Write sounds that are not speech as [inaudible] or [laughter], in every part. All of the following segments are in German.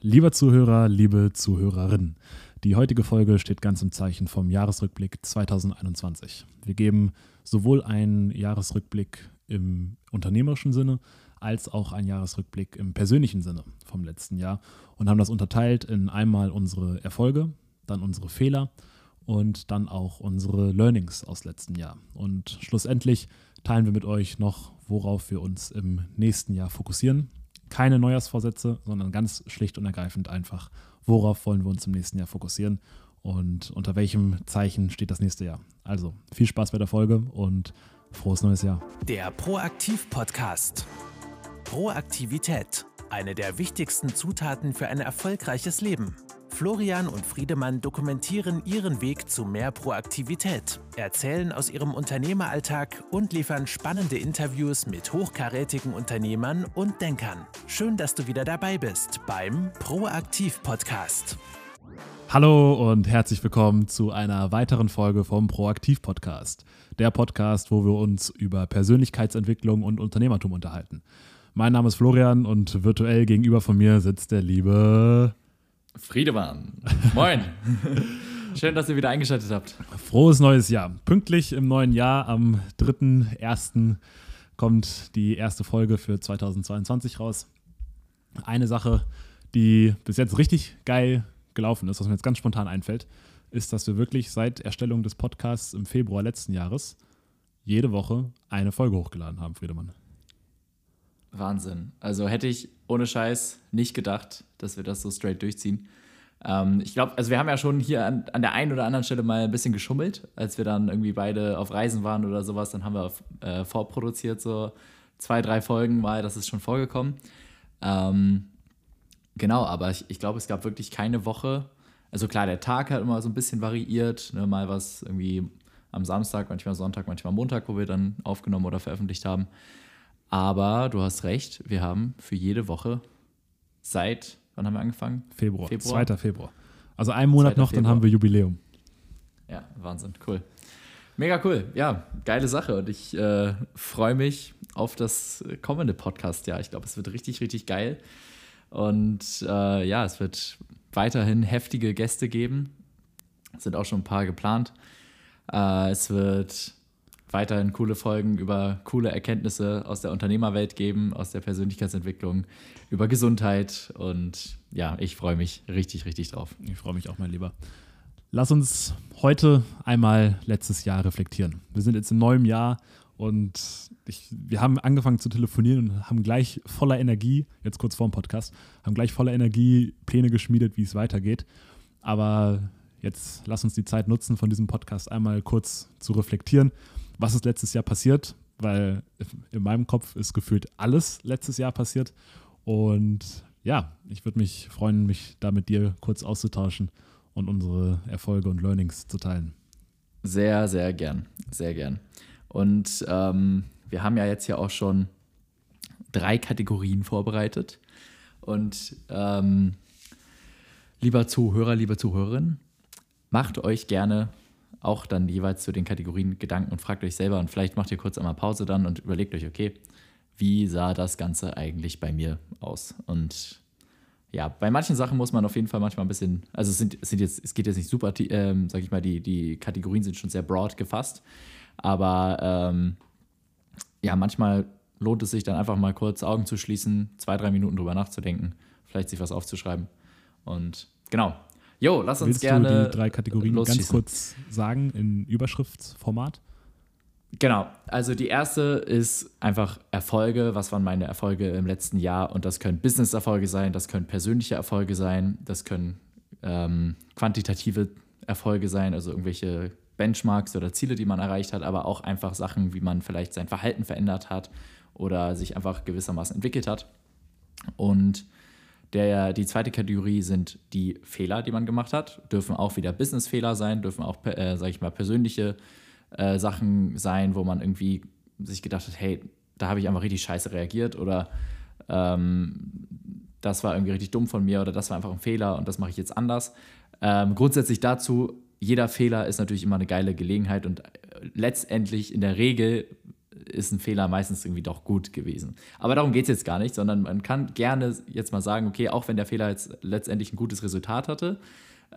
Lieber Zuhörer, liebe Zuhörerinnen, die heutige Folge steht ganz im Zeichen vom Jahresrückblick 2021. Wir geben sowohl einen Jahresrückblick im unternehmerischen Sinne als auch einen Jahresrückblick im persönlichen Sinne vom letzten Jahr und haben das unterteilt in einmal unsere Erfolge, dann unsere Fehler und dann auch unsere Learnings aus letztem Jahr. Und schlussendlich teilen wir mit euch noch, worauf wir uns im nächsten Jahr fokussieren keine Neujahrsvorsätze, sondern ganz schlicht und ergreifend einfach, worauf wollen wir uns im nächsten Jahr fokussieren und unter welchem Zeichen steht das nächste Jahr. Also viel Spaß bei der Folge und frohes neues Jahr. Der Proaktiv-Podcast. Proaktivität, eine der wichtigsten Zutaten für ein erfolgreiches Leben. Florian und Friedemann dokumentieren ihren Weg zu mehr Proaktivität, erzählen aus ihrem Unternehmeralltag und liefern spannende Interviews mit hochkarätigen Unternehmern und Denkern. Schön, dass du wieder dabei bist beim Proaktiv Podcast. Hallo und herzlich willkommen zu einer weiteren Folge vom Proaktiv Podcast. Der Podcast, wo wir uns über Persönlichkeitsentwicklung und Unternehmertum unterhalten. Mein Name ist Florian und virtuell gegenüber von mir sitzt der liebe Friedemann. Moin. [laughs] Schön, dass ihr wieder eingeschaltet habt. Frohes neues Jahr. Pünktlich im neuen Jahr am 3.1. kommt die erste Folge für 2022 raus. Eine Sache, die bis jetzt richtig geil gelaufen ist, was mir jetzt ganz spontan einfällt, ist, dass wir wirklich seit Erstellung des Podcasts im Februar letzten Jahres jede Woche eine Folge hochgeladen haben, Friedemann. Wahnsinn. Also hätte ich ohne Scheiß nicht gedacht, dass wir das so straight durchziehen. Ähm, ich glaube, also wir haben ja schon hier an, an, der einen oder anderen Stelle mal ein bisschen geschummelt, als wir dann irgendwie beide auf Reisen waren oder sowas. Dann haben wir äh, vorproduziert so zwei, drei Folgen mal, das ist schon vorgekommen. Ähm, genau, aber ich, ich glaube, es gab wirklich keine Woche. Also klar, der Tag hat immer so ein bisschen variiert. Ne? Mal was irgendwie am Samstag, manchmal Sonntag, manchmal Montag, wo wir dann aufgenommen oder veröffentlicht haben. Aber du hast recht, wir haben für jede Woche seit, wann haben wir angefangen? Februar, Februar? 2. Februar. Also einen Monat noch, Februar. dann haben wir Jubiläum. Ja, Wahnsinn, cool. Mega cool, ja, geile Sache und ich äh, freue mich auf das kommende Podcast. Ja, ich glaube, es wird richtig, richtig geil. Und äh, ja, es wird weiterhin heftige Gäste geben. Es sind auch schon ein paar geplant. Äh, es wird weiterhin coole Folgen über coole Erkenntnisse aus der Unternehmerwelt geben, aus der Persönlichkeitsentwicklung, über Gesundheit. Und ja, ich freue mich richtig, richtig drauf. Ich freue mich auch, mein Lieber. Lass uns heute einmal letztes Jahr reflektieren. Wir sind jetzt im neuen Jahr und ich, wir haben angefangen zu telefonieren und haben gleich voller Energie, jetzt kurz vor dem Podcast, haben gleich voller Energie Pläne geschmiedet, wie es weitergeht. Aber jetzt lass uns die Zeit nutzen, von diesem Podcast einmal kurz zu reflektieren was ist letztes Jahr passiert, weil in meinem Kopf ist gefühlt alles letztes Jahr passiert. Und ja, ich würde mich freuen, mich da mit dir kurz auszutauschen und unsere Erfolge und Learnings zu teilen. Sehr, sehr gern, sehr gern. Und ähm, wir haben ja jetzt ja auch schon drei Kategorien vorbereitet. Und ähm, lieber Zuhörer, liebe Zuhörerin, macht euch gerne auch dann jeweils zu den Kategorien Gedanken und fragt euch selber und vielleicht macht ihr kurz einmal Pause dann und überlegt euch, okay, wie sah das Ganze eigentlich bei mir aus? Und ja, bei manchen Sachen muss man auf jeden Fall manchmal ein bisschen, also es, sind, es, sind jetzt, es geht jetzt nicht super, ähm, sag ich mal, die, die Kategorien sind schon sehr broad gefasst, aber ähm, ja, manchmal lohnt es sich dann einfach mal kurz Augen zu schließen, zwei, drei Minuten drüber nachzudenken, vielleicht sich was aufzuschreiben und genau, Jo, lass uns Willst gerne. Du die drei Kategorien ganz kurz sagen in Überschriftsformat? Genau, also die erste ist einfach Erfolge. Was waren meine Erfolge im letzten Jahr? Und das können Business-Erfolge sein, das können persönliche Erfolge sein, das können ähm, quantitative Erfolge sein, also irgendwelche Benchmarks oder Ziele, die man erreicht hat, aber auch einfach Sachen, wie man vielleicht sein Verhalten verändert hat oder sich einfach gewissermaßen entwickelt hat. Und der, die zweite Kategorie sind die Fehler, die man gemacht hat. Dürfen auch wieder Business-Fehler sein, dürfen auch, äh, sage ich mal, persönliche äh, Sachen sein, wo man irgendwie sich gedacht hat, hey, da habe ich einfach richtig scheiße reagiert oder ähm, das war irgendwie richtig dumm von mir oder das war einfach ein Fehler und das mache ich jetzt anders. Ähm, grundsätzlich dazu, jeder Fehler ist natürlich immer eine geile Gelegenheit und äh, letztendlich in der Regel ist ein Fehler meistens irgendwie doch gut gewesen. Aber darum geht es jetzt gar nicht, sondern man kann gerne jetzt mal sagen, okay, auch wenn der Fehler jetzt letztendlich ein gutes Resultat hatte,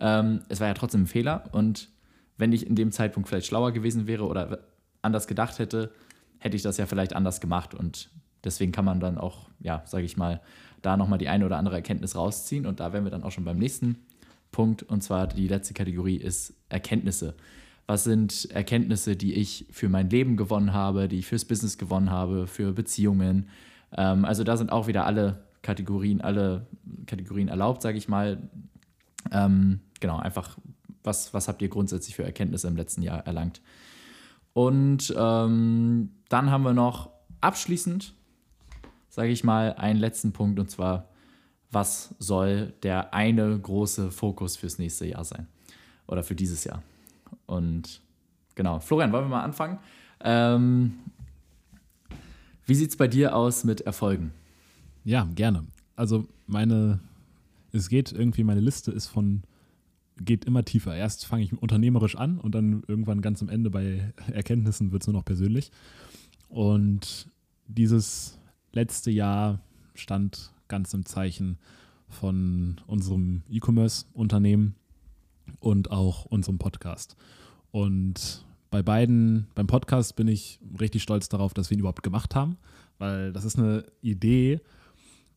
ähm, es war ja trotzdem ein Fehler und wenn ich in dem Zeitpunkt vielleicht schlauer gewesen wäre oder anders gedacht hätte, hätte ich das ja vielleicht anders gemacht und deswegen kann man dann auch, ja, sage ich mal, da nochmal die eine oder andere Erkenntnis rausziehen und da wären wir dann auch schon beim nächsten Punkt und zwar die letzte Kategorie ist Erkenntnisse. Was sind Erkenntnisse, die ich für mein Leben gewonnen habe, die ich fürs Business gewonnen habe, für Beziehungen? Ähm, also da sind auch wieder alle Kategorien, alle Kategorien erlaubt, sage ich mal. Ähm, genau, einfach, was, was habt ihr grundsätzlich für Erkenntnisse im letzten Jahr erlangt? Und ähm, dann haben wir noch abschließend, sage ich mal, einen letzten Punkt und zwar, was soll der eine große Fokus fürs nächste Jahr sein? Oder für dieses Jahr? Und genau, Florian, wollen wir mal anfangen? Ähm, wie sieht es bei dir aus mit Erfolgen? Ja, gerne. Also meine, es geht irgendwie, meine Liste ist von, geht immer tiefer. Erst fange ich unternehmerisch an und dann irgendwann ganz am Ende bei Erkenntnissen wird es nur noch persönlich. Und dieses letzte Jahr stand ganz im Zeichen von unserem E-Commerce-Unternehmen und auch unserem Podcast. Und bei beiden, beim Podcast bin ich richtig stolz darauf, dass wir ihn überhaupt gemacht haben, weil das ist eine Idee,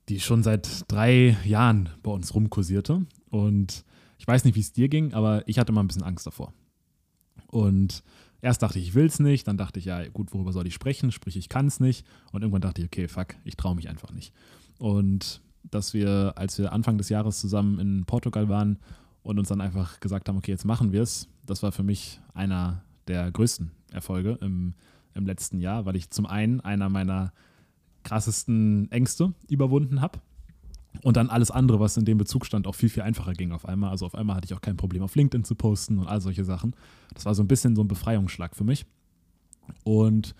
die schon seit drei Jahren bei uns rumkursierte. Und ich weiß nicht, wie es dir ging, aber ich hatte mal ein bisschen Angst davor. Und erst dachte ich, ich will es nicht, dann dachte ich, ja, gut, worüber soll ich sprechen? Sprich, ich kann es nicht. Und irgendwann dachte ich, okay, fuck, ich traue mich einfach nicht. Und dass wir, als wir Anfang des Jahres zusammen in Portugal waren und uns dann einfach gesagt haben, okay, jetzt machen wir es. Das war für mich einer der größten Erfolge im, im letzten Jahr, weil ich zum einen einer meiner krassesten Ängste überwunden habe und dann alles andere, was in dem Bezug stand, auch viel, viel einfacher ging auf einmal. Also auf einmal hatte ich auch kein Problem, auf LinkedIn zu posten und all solche Sachen. Das war so ein bisschen so ein Befreiungsschlag für mich. Und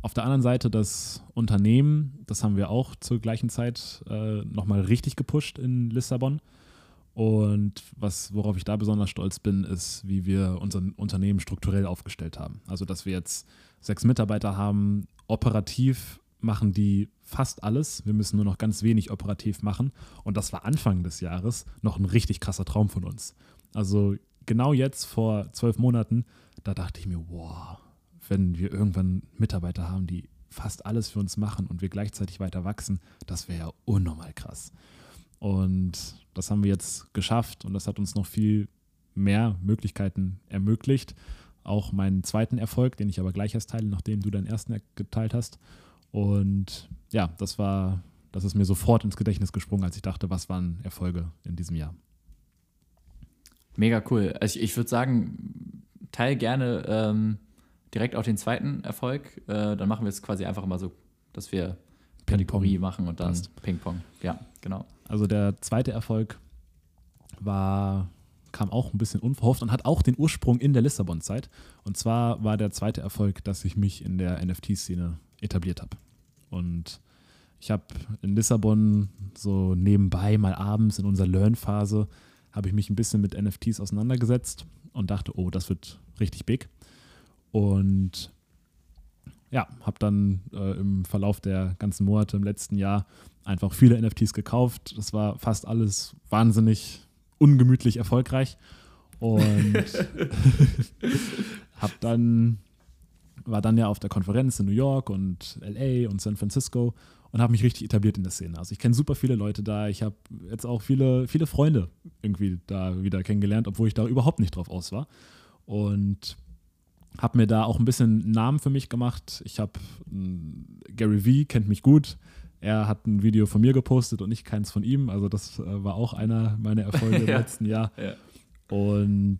auf der anderen Seite das Unternehmen, das haben wir auch zur gleichen Zeit äh, nochmal richtig gepusht in Lissabon. Und was, worauf ich da besonders stolz bin, ist, wie wir unser Unternehmen strukturell aufgestellt haben. Also, dass wir jetzt sechs Mitarbeiter haben, operativ machen die fast alles. Wir müssen nur noch ganz wenig operativ machen. Und das war Anfang des Jahres noch ein richtig krasser Traum von uns. Also genau jetzt vor zwölf Monaten, da dachte ich mir, wow, wenn wir irgendwann Mitarbeiter haben, die fast alles für uns machen und wir gleichzeitig weiter wachsen, das wäre ja unnormal krass. Und das haben wir jetzt geschafft und das hat uns noch viel mehr Möglichkeiten ermöglicht. Auch meinen zweiten Erfolg, den ich aber gleich erst teile, nachdem du deinen ersten geteilt hast. Und ja, das war, das ist mir sofort ins Gedächtnis gesprungen, als ich dachte, was waren Erfolge in diesem Jahr. Mega cool. Also ich, ich würde sagen, teile gerne ähm, direkt auch den zweiten Erfolg. Äh, dann machen wir es quasi einfach mal so, dass wir Kategorie machen und dann Ping-Pong. Ja, genau. Also der zweite Erfolg war, kam auch ein bisschen unverhofft und hat auch den Ursprung in der Lissabon-Zeit. Und zwar war der zweite Erfolg, dass ich mich in der NFT-Szene etabliert habe. Und ich habe in Lissabon so nebenbei mal abends in unserer Learn-Phase habe ich mich ein bisschen mit NFTs auseinandergesetzt und dachte, oh, das wird richtig big. Und ja, habe dann äh, im Verlauf der ganzen Monate im letzten Jahr einfach viele NFTs gekauft. Das war fast alles wahnsinnig ungemütlich erfolgreich. Und [laughs] [laughs] habe dann, war dann ja auf der Konferenz in New York und LA und San Francisco und habe mich richtig etabliert in der Szene. Also ich kenne super viele Leute da. Ich habe jetzt auch viele, viele Freunde irgendwie da wieder kennengelernt, obwohl ich da überhaupt nicht drauf aus war. Und habe mir da auch ein bisschen einen Namen für mich gemacht. Ich habe Gary Vee kennt mich gut. Er hat ein Video von mir gepostet und ich keins von ihm. Also das äh, war auch einer meiner Erfolge [laughs] im ja. letzten Jahr. Ja. Und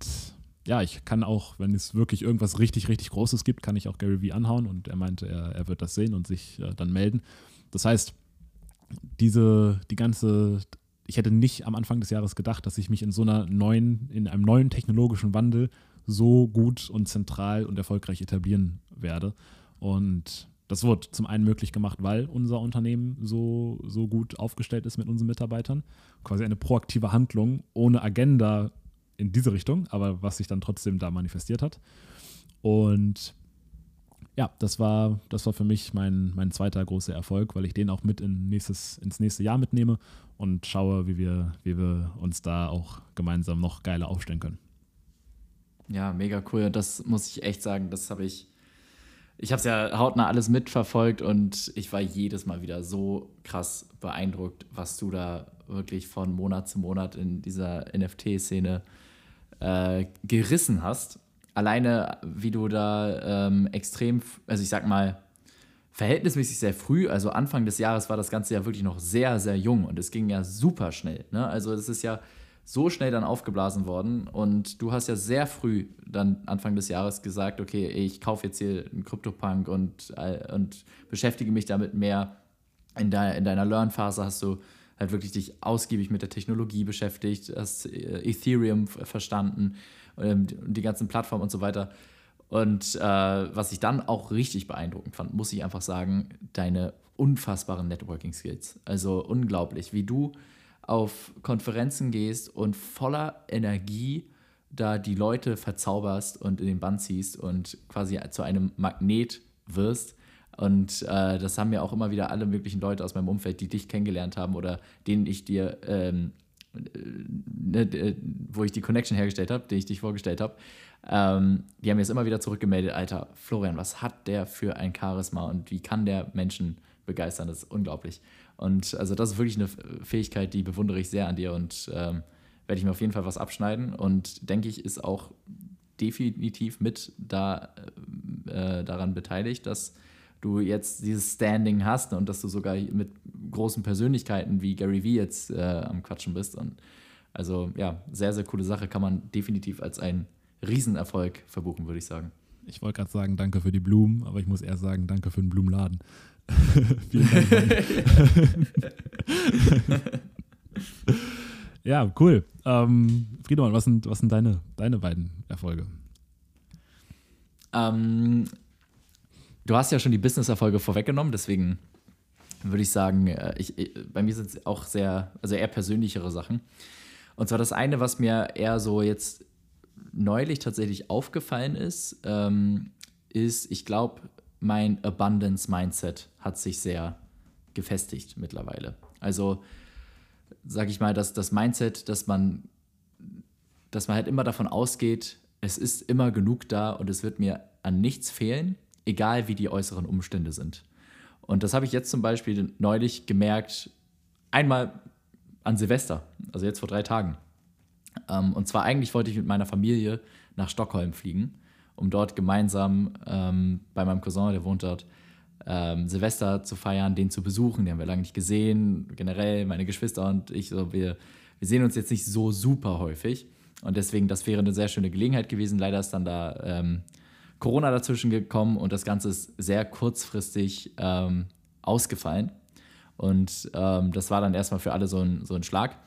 ja, ich kann auch, wenn es wirklich irgendwas richtig, richtig Großes gibt, kann ich auch Gary Vee anhauen und er meinte, er, er wird das sehen und sich äh, dann melden. Das heißt, diese, die ganze, ich hätte nicht am Anfang des Jahres gedacht, dass ich mich in so einer neuen, in einem neuen technologischen Wandel so gut und zentral und erfolgreich etablieren werde. Und das wurde zum einen möglich gemacht, weil unser Unternehmen so, so gut aufgestellt ist mit unseren Mitarbeitern. Quasi eine proaktive Handlung ohne Agenda in diese Richtung, aber was sich dann trotzdem da manifestiert hat. Und ja, das war, das war für mich mein, mein zweiter großer Erfolg, weil ich den auch mit in nächstes, ins nächste Jahr mitnehme und schaue, wie wir, wie wir uns da auch gemeinsam noch geiler aufstellen können. Ja, mega cool. Das muss ich echt sagen, das habe ich. Ich habe es ja hautnah alles mitverfolgt und ich war jedes Mal wieder so krass beeindruckt, was du da wirklich von Monat zu Monat in dieser NFT-Szene äh, gerissen hast. Alleine, wie du da ähm, extrem, also ich sag mal, verhältnismäßig sehr früh, also Anfang des Jahres war das Ganze ja wirklich noch sehr, sehr jung und es ging ja super schnell. Ne? Also es ist ja so schnell dann aufgeblasen worden und du hast ja sehr früh dann Anfang des Jahres gesagt, okay, ich kaufe jetzt hier einen CryptoPunk und, äh, und beschäftige mich damit mehr. In, de, in deiner Learn-Phase hast du halt wirklich dich ausgiebig mit der Technologie beschäftigt, hast äh, Ethereum verstanden ähm, und die ganzen Plattformen und so weiter. Und äh, was ich dann auch richtig beeindruckend fand, muss ich einfach sagen, deine unfassbaren Networking-Skills. Also unglaublich, wie du auf Konferenzen gehst und voller Energie da die Leute verzauberst und in den Bann ziehst und quasi zu einem Magnet wirst. Und äh, das haben ja auch immer wieder alle möglichen Leute aus meinem Umfeld, die dich kennengelernt haben oder denen ich dir, ähm, äh, ne, äh, wo ich die Connection hergestellt habe, den ich dich vorgestellt habe, ähm, die haben mir jetzt immer wieder zurückgemeldet, Alter, Florian, was hat der für ein Charisma und wie kann der Menschen begeistern? Das ist unglaublich. Und also das ist wirklich eine Fähigkeit, die bewundere ich sehr an dir und ähm, werde ich mir auf jeden Fall was abschneiden und denke ich, ist auch definitiv mit da, äh, daran beteiligt, dass du jetzt dieses Standing hast und dass du sogar mit großen Persönlichkeiten wie Gary Vee jetzt äh, am Quatschen bist. Und also ja, sehr, sehr coole Sache, kann man definitiv als einen Riesenerfolg verbuchen, würde ich sagen. Ich wollte gerade sagen, danke für die Blumen, aber ich muss eher sagen, danke für den Blumenladen. [laughs] Vielen Dank. [laughs] ja, cool. Ähm, Friedemann, was sind, was sind deine, deine beiden Erfolge? Ähm, du hast ja schon die Business-Erfolge vorweggenommen, deswegen würde ich sagen, äh, ich, ich, bei mir sind es auch sehr, also eher persönlichere Sachen. Und zwar das eine, was mir eher so jetzt neulich tatsächlich aufgefallen ist, ähm, ist, ich glaube, mein Abundance Mindset hat sich sehr gefestigt mittlerweile. Also sage ich mal, dass das Mindset, dass man, dass man halt immer davon ausgeht, es ist immer genug da und es wird mir an nichts fehlen, egal wie die äußeren Umstände sind. Und das habe ich jetzt zum Beispiel neulich gemerkt, einmal an Silvester, also jetzt vor drei Tagen. Ähm, und zwar eigentlich wollte ich mit meiner Familie nach Stockholm fliegen um dort gemeinsam ähm, bei meinem Cousin, der wohnt dort, ähm, Silvester zu feiern, den zu besuchen. Den haben wir lange nicht gesehen. Generell meine Geschwister und ich, so, wir, wir sehen uns jetzt nicht so super häufig. Und deswegen, das wäre eine sehr schöne Gelegenheit gewesen. Leider ist dann da ähm, Corona dazwischen gekommen und das Ganze ist sehr kurzfristig ähm, ausgefallen. Und ähm, das war dann erstmal für alle so ein, so ein Schlag.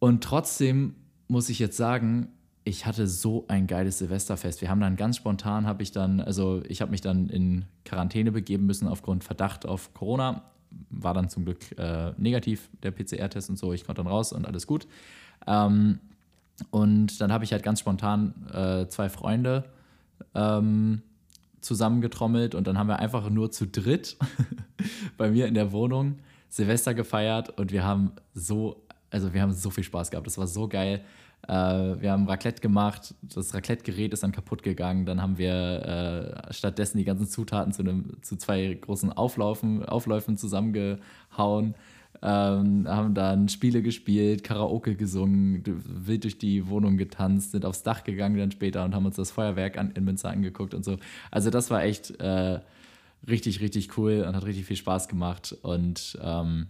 Und trotzdem muss ich jetzt sagen, ich hatte so ein geiles Silvesterfest. Wir haben dann ganz spontan, habe ich dann, also ich habe mich dann in Quarantäne begeben müssen aufgrund Verdacht auf Corona. War dann zum Glück äh, negativ, der PCR-Test und so. Ich konnte dann raus und alles gut. Ähm, und dann habe ich halt ganz spontan äh, zwei Freunde ähm, zusammengetrommelt und dann haben wir einfach nur zu dritt [laughs] bei mir in der Wohnung Silvester gefeiert und wir haben so, also wir haben so viel Spaß gehabt. Das war so geil. Äh, wir haben Raclette gemacht, das Raclette-Gerät ist dann kaputt gegangen. Dann haben wir äh, stattdessen die ganzen Zutaten zu, einem, zu zwei großen Auflaufen, Aufläufen zusammengehauen. Ähm, haben dann Spiele gespielt, Karaoke gesungen, wild durch die Wohnung getanzt, sind aufs Dach gegangen dann später und haben uns das Feuerwerk an, in Münster angeguckt und so. Also das war echt äh, richtig, richtig cool und hat richtig viel Spaß gemacht. Und ähm,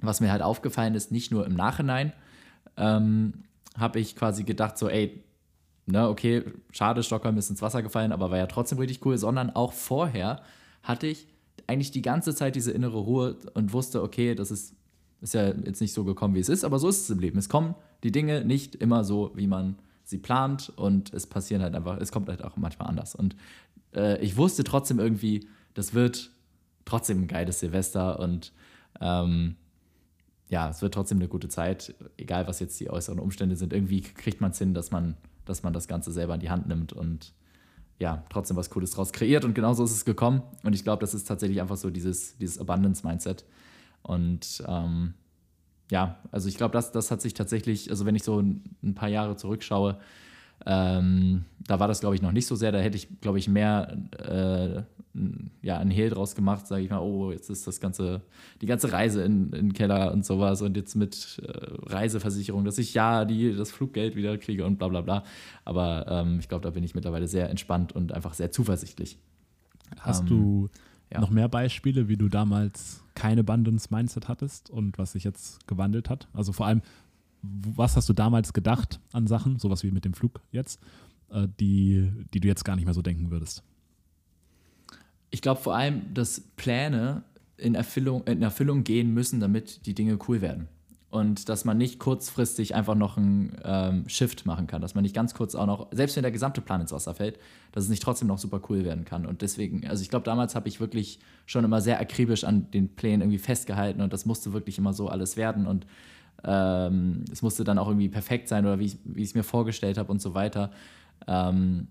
was mir halt aufgefallen ist, nicht nur im Nachhinein, ähm, habe ich quasi gedacht, so, ey, ne, okay, schade, Stockholm ist ins Wasser gefallen, aber war ja trotzdem richtig cool, sondern auch vorher hatte ich eigentlich die ganze Zeit diese innere Ruhe und wusste, okay, das ist, ist ja jetzt nicht so gekommen, wie es ist, aber so ist es im Leben. Es kommen die Dinge nicht immer so, wie man sie plant und es passieren halt einfach, es kommt halt auch manchmal anders. Und äh, ich wusste trotzdem irgendwie, das wird trotzdem ein geiles Silvester und ähm, ja, es wird trotzdem eine gute Zeit, egal was jetzt die äußeren Umstände sind. Irgendwie kriegt man es hin, dass man, dass man das Ganze selber in die Hand nimmt und ja, trotzdem was Cooles draus kreiert und genauso ist es gekommen. Und ich glaube, das ist tatsächlich einfach so dieses, dieses Abundance-Mindset. Und ähm, ja, also ich glaube, das, das hat sich tatsächlich, also wenn ich so ein, paar Jahre zurückschaue, ähm, da war das, glaube ich, noch nicht so sehr. Da hätte ich, glaube ich, mehr äh, ja, einen Hehl draus gemacht, sage ich mal, oh, jetzt ist das ganze, die ganze Reise in, in den Keller und sowas und jetzt mit äh, Reiseversicherung, dass ich ja die, das Fluggeld wieder kriege und bla bla bla. Aber ähm, ich glaube, da bin ich mittlerweile sehr entspannt und einfach sehr zuversichtlich. Hast ähm, du ja. noch mehr Beispiele, wie du damals keine Abundance-Mindset hattest und was sich jetzt gewandelt hat? Also vor allem, was hast du damals gedacht an Sachen, sowas wie mit dem Flug jetzt, äh, die, die du jetzt gar nicht mehr so denken würdest? ich glaube vor allem, dass Pläne in Erfüllung, in Erfüllung gehen müssen, damit die Dinge cool werden. Und dass man nicht kurzfristig einfach noch einen ähm, Shift machen kann, dass man nicht ganz kurz auch noch, selbst wenn der gesamte Plan ins Wasser fällt, dass es nicht trotzdem noch super cool werden kann. Und deswegen, also ich glaube, damals habe ich wirklich schon immer sehr akribisch an den Plänen irgendwie festgehalten und das musste wirklich immer so alles werden und ähm, es musste dann auch irgendwie perfekt sein oder wie ich es mir vorgestellt habe und so weiter. Ähm,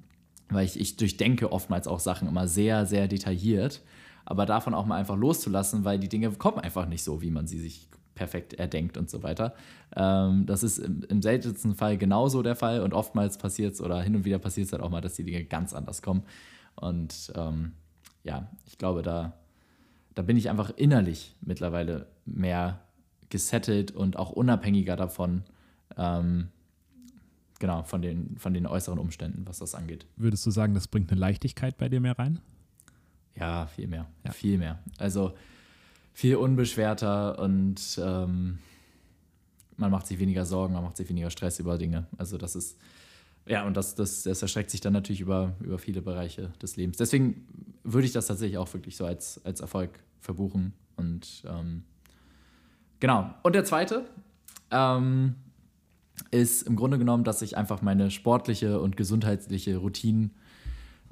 weil ich, ich durchdenke oftmals auch Sachen immer sehr, sehr detailliert. Aber davon auch mal einfach loszulassen, weil die Dinge kommen einfach nicht so, wie man sie sich perfekt erdenkt und so weiter. Ähm, das ist im, im, seltensten Fall genauso der Fall und oftmals passiert es oder hin und wieder passiert es halt auch mal, dass die Dinge ganz anders kommen. Und ähm, ja, ich glaube, da, da bin ich einfach innerlich mittlerweile mehr gesettelt und auch unabhängiger davon, ähm, genau, von den, von den äußeren Umständen, was das angeht. Würdest du sagen, das bringt eine Leichtigkeit bei dir mehr rein? Ja, viel mehr. Ja. Viel mehr. Also viel unbeschwerter und ähm, man macht sich weniger Sorgen, man macht sich weniger Stress über Dinge. Also das ist, ja, und das, das, das erstreckt sich dann natürlich über, über viele Bereiche des Lebens. Deswegen würde ich das tatsächlich auch wirklich so als, als Erfolg verbuchen. Und ähm, genau. Und der zweite, ähm, ist im Grunde genommen, dass ich einfach meine sportliche und gesundheitliche Routine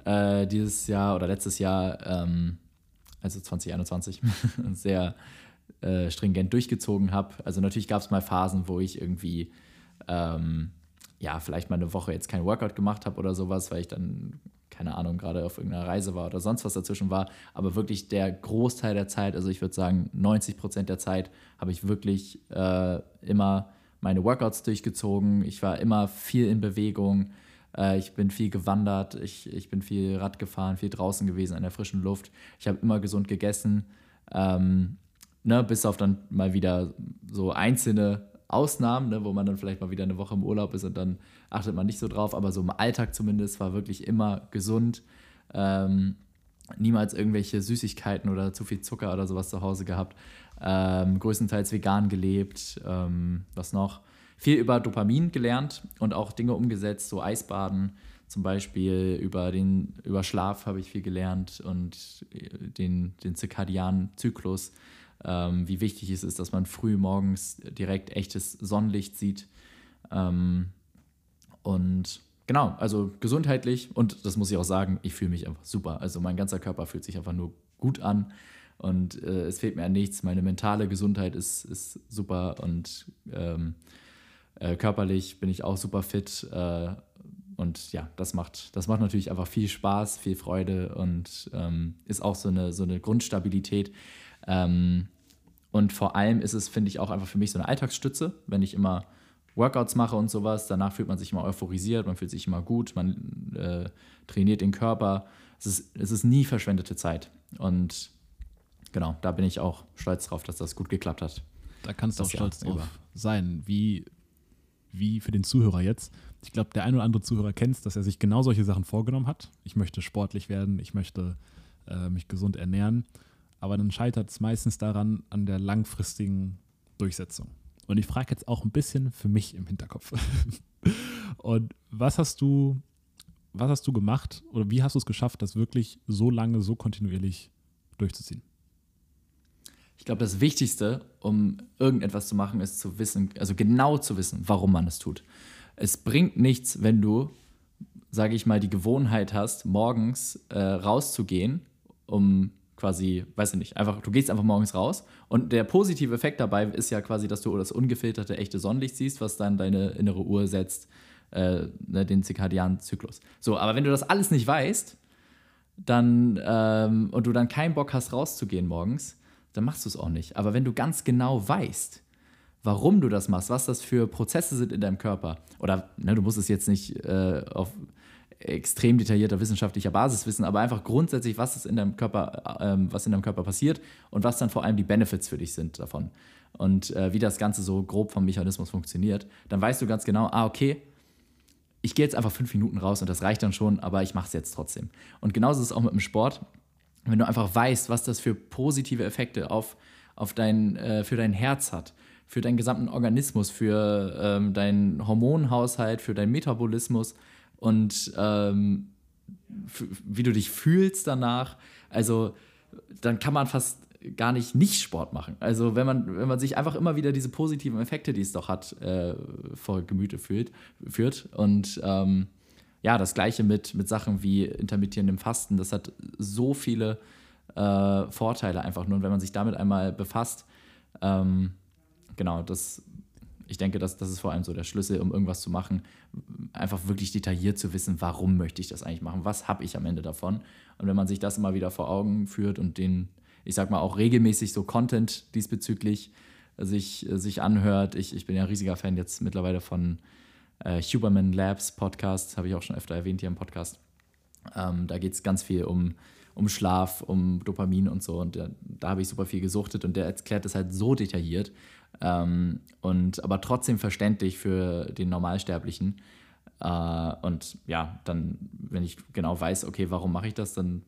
äh, dieses Jahr oder letztes Jahr, ähm, also 2021, [laughs] sehr äh, stringent durchgezogen habe. Also natürlich gab es mal Phasen, wo ich irgendwie ähm, ja, vielleicht mal eine Woche jetzt kein Workout gemacht habe oder sowas, weil ich dann, keine Ahnung, gerade auf irgendeiner Reise war oder sonst was dazwischen war. Aber wirklich der Großteil der Zeit, also ich würde sagen 90 Prozent der Zeit, habe ich wirklich äh, immer meine Workouts durchgezogen. Ich war immer viel in Bewegung. Äh, ich bin viel gewandert. Ich, ich bin viel Rad gefahren, viel draußen gewesen an der frischen Luft. Ich habe immer gesund gegessen. Ähm, ne, bis auf dann mal wieder so einzelne Ausnahmen, ne, wo man dann vielleicht mal wieder eine Woche im Urlaub ist und dann achtet man nicht so drauf. Aber so im Alltag zumindest war wirklich immer gesund. Ähm, niemals irgendwelche Süßigkeiten oder zu viel Zucker oder sowas zu Hause gehabt ähm, größtenteils vegan gelebt, ähm, was noch? Viel über Dopamin gelernt und auch Dinge umgesetzt, so Eisbaden zum Beispiel, über, den, über Schlaf habe ich viel gelernt und äh, den, den zirkadianen Zyklus, ähm, wie wichtig es ist, dass man früh morgens direkt echtes Sonnenlicht sieht. Ähm, und genau, also gesundheitlich und das muss ich auch sagen, ich fühle mich einfach super. Also mein ganzer Körper fühlt sich einfach nur gut an. Und äh, es fehlt mir an nichts. Meine mentale Gesundheit ist, ist super und ähm, äh, körperlich bin ich auch super fit. Äh, und ja, das macht, das macht natürlich einfach viel Spaß, viel Freude und ähm, ist auch so eine, so eine Grundstabilität. Ähm, und vor allem ist es, finde ich, auch einfach für mich so eine Alltagsstütze, wenn ich immer Workouts mache und sowas. Danach fühlt man sich immer euphorisiert, man fühlt sich immer gut, man äh, trainiert den Körper. Es ist, es ist nie verschwendete Zeit. Und genau, da bin ich auch stolz drauf, dass das gut geklappt hat. Da kannst du auch stolz drauf über. sein, wie, wie für den Zuhörer jetzt. Ich glaube, der ein oder andere Zuhörer kennt dass er sich genau solche Sachen vorgenommen hat. Ich möchte sportlich werden, ich möchte äh, mich gesund ernähren. Aber dann scheitert es meistens daran, an der langfristigen Durchsetzung. Und ich frage jetzt auch ein bisschen für mich im Hinterkopf. [laughs] Und was hast du, was hast du gemacht oder wie hast du es geschafft, das wirklich so lange, so kontinuierlich durchzuziehen? Ich glaube, das Wichtigste, um irgendetwas zu machen, ist zu wissen, also genau zu wissen, warum man es tut. Es bringt nichts, wenn du, sage ich mal, die Gewohnheit hast, morgens äh, rauszugehen, um quasi, weiß ich nicht, einfach, du gehst einfach morgens raus und der positive Effekt dabei ist ja quasi, dass du das ungefilterte echte Sonnenlicht siehst, was dann deine innere Uhr setzt, äh, ne, den zirkadianen Zyklus. So, aber wenn du das alles nicht weißt, dann ähm, und du dann keinen Bock hast, rauszugehen morgens, dann machst du es auch nicht. Aber wenn du ganz genau weißt, warum du das machst, was das für Prozesse sind in deinem Körper, oder ne, du musst es jetzt nicht äh, auf extrem detaillierter wissenschaftlicher Basis wissen, aber einfach grundsätzlich, was ist in deinem Körper, ähm, was in deinem Körper passiert und was dann vor allem die Benefits für dich sind davon und äh, wie das Ganze so grob vom Mechanismus funktioniert, dann weißt du ganz genau, ah, okay, ich gehe jetzt einfach fünf Minuten raus und das reicht dann schon, aber ich mache es jetzt trotzdem. Und genauso ist es auch mit dem Sport. Wenn du einfach weißt, was das für positive Effekte auf, auf dein, äh, für dein Herz hat, für deinen gesamten Organismus, für ähm, deinen Hormonhaushalt, für deinen Metabolismus und ähm, wie du dich fühlst danach. Also dann kann man fast gar nicht nicht Sport machen. Also wenn man, wenn man sich einfach immer wieder diese positiven Effekte, die es doch hat, äh, vor Gemüte fühlt, führt. Und ähm, ja, das gleiche mit, mit Sachen wie intermittierendem Fasten. Das hat so viele äh, Vorteile einfach nur. Und wenn man sich damit einmal befasst, ähm, genau, das, ich denke, das, das ist vor allem so der Schlüssel, um irgendwas zu machen. Einfach wirklich detailliert zu wissen, warum möchte ich das eigentlich machen? Was habe ich am Ende davon? Und wenn man sich das immer wieder vor Augen führt und den ich sag mal, auch regelmäßig so Content diesbezüglich sich, sich anhört. Ich, ich bin ja ein riesiger Fan jetzt mittlerweile von äh, Huberman Labs Podcast, habe ich auch schon öfter erwähnt hier im Podcast. Ähm, da geht es ganz viel um, um Schlaf, um Dopamin und so. Und da, da habe ich super viel gesuchtet und der erklärt das halt so detailliert ähm, und aber trotzdem verständlich für den Normalsterblichen. Äh, und ja, dann, wenn ich genau weiß, okay, warum mache ich das, dann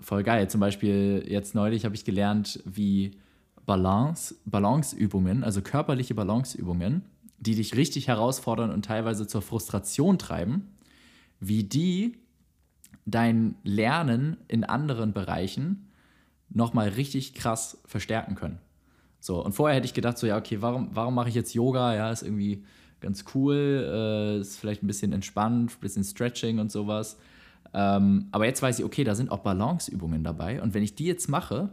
voll geil. Zum Beispiel jetzt neulich habe ich gelernt, wie Balance, Balanceübungen, also körperliche Balanceübungen, die dich richtig herausfordern und teilweise zur Frustration treiben, wie die dein Lernen in anderen Bereichen nochmal richtig krass verstärken können. So, und vorher hätte ich gedacht, so, ja, okay, warum, warum mache ich jetzt Yoga? Ja, ist irgendwie ganz cool, äh, ist vielleicht ein bisschen entspannt, ein bisschen Stretching und sowas. Ähm, aber jetzt weiß ich, okay, da sind auch Balanceübungen dabei. Und wenn ich die jetzt mache,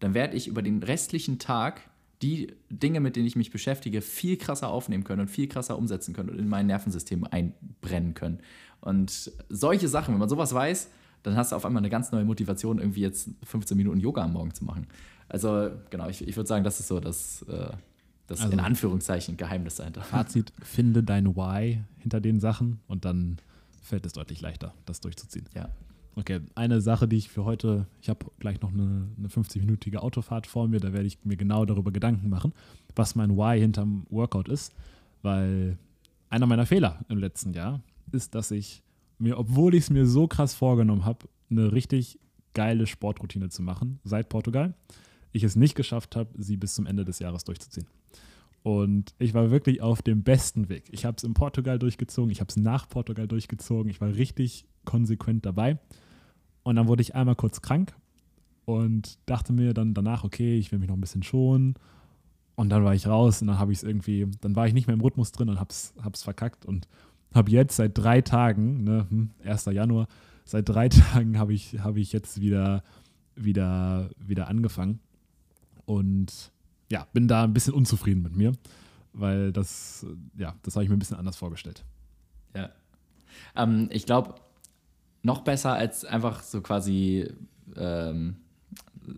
dann werde ich über den restlichen Tag die Dinge, mit denen ich mich beschäftige, viel krasser aufnehmen können und viel krasser umsetzen können und in mein Nervensystem einbrennen können. Und solche Sachen, wenn man sowas weiß, dann hast du auf einmal eine ganz neue Motivation, irgendwie jetzt 15 Minuten Yoga am Morgen zu machen. Also, genau, ich, ich würde sagen, das ist so das, äh, das also, in Anführungszeichen Geheimnis dahinter. [laughs] Fazit: Finde dein Why hinter den Sachen und dann fällt es deutlich leichter, das durchzuziehen. Ja. Okay, eine Sache, die ich für heute, ich habe gleich noch eine, eine 50-minütige Autofahrt vor mir, da werde ich mir genau darüber Gedanken machen, was mein Why hinterm Workout ist, weil einer meiner Fehler im letzten Jahr ist, dass ich mir, obwohl ich es mir so krass vorgenommen habe, eine richtig geile Sportroutine zu machen seit Portugal, ich es nicht geschafft habe, sie bis zum Ende des Jahres durchzuziehen. Und ich war wirklich auf dem besten Weg. Ich habe es in Portugal durchgezogen, ich habe es nach Portugal durchgezogen, ich war richtig konsequent dabei. Und dann wurde ich einmal kurz krank und dachte mir dann danach, okay, ich will mich noch ein bisschen schonen. Und dann war ich raus und dann habe ich es irgendwie, dann war ich nicht mehr im Rhythmus drin und habe es verkackt und habe jetzt seit drei Tagen, ne, 1. Hm, Januar, seit drei [laughs] Tagen habe ich, hab ich jetzt wieder, wieder, wieder angefangen. Und ja, bin da ein bisschen unzufrieden mit mir, weil das, ja, das habe ich mir ein bisschen anders vorgestellt. Ja. Ähm, ich glaube, noch besser als einfach so quasi ähm,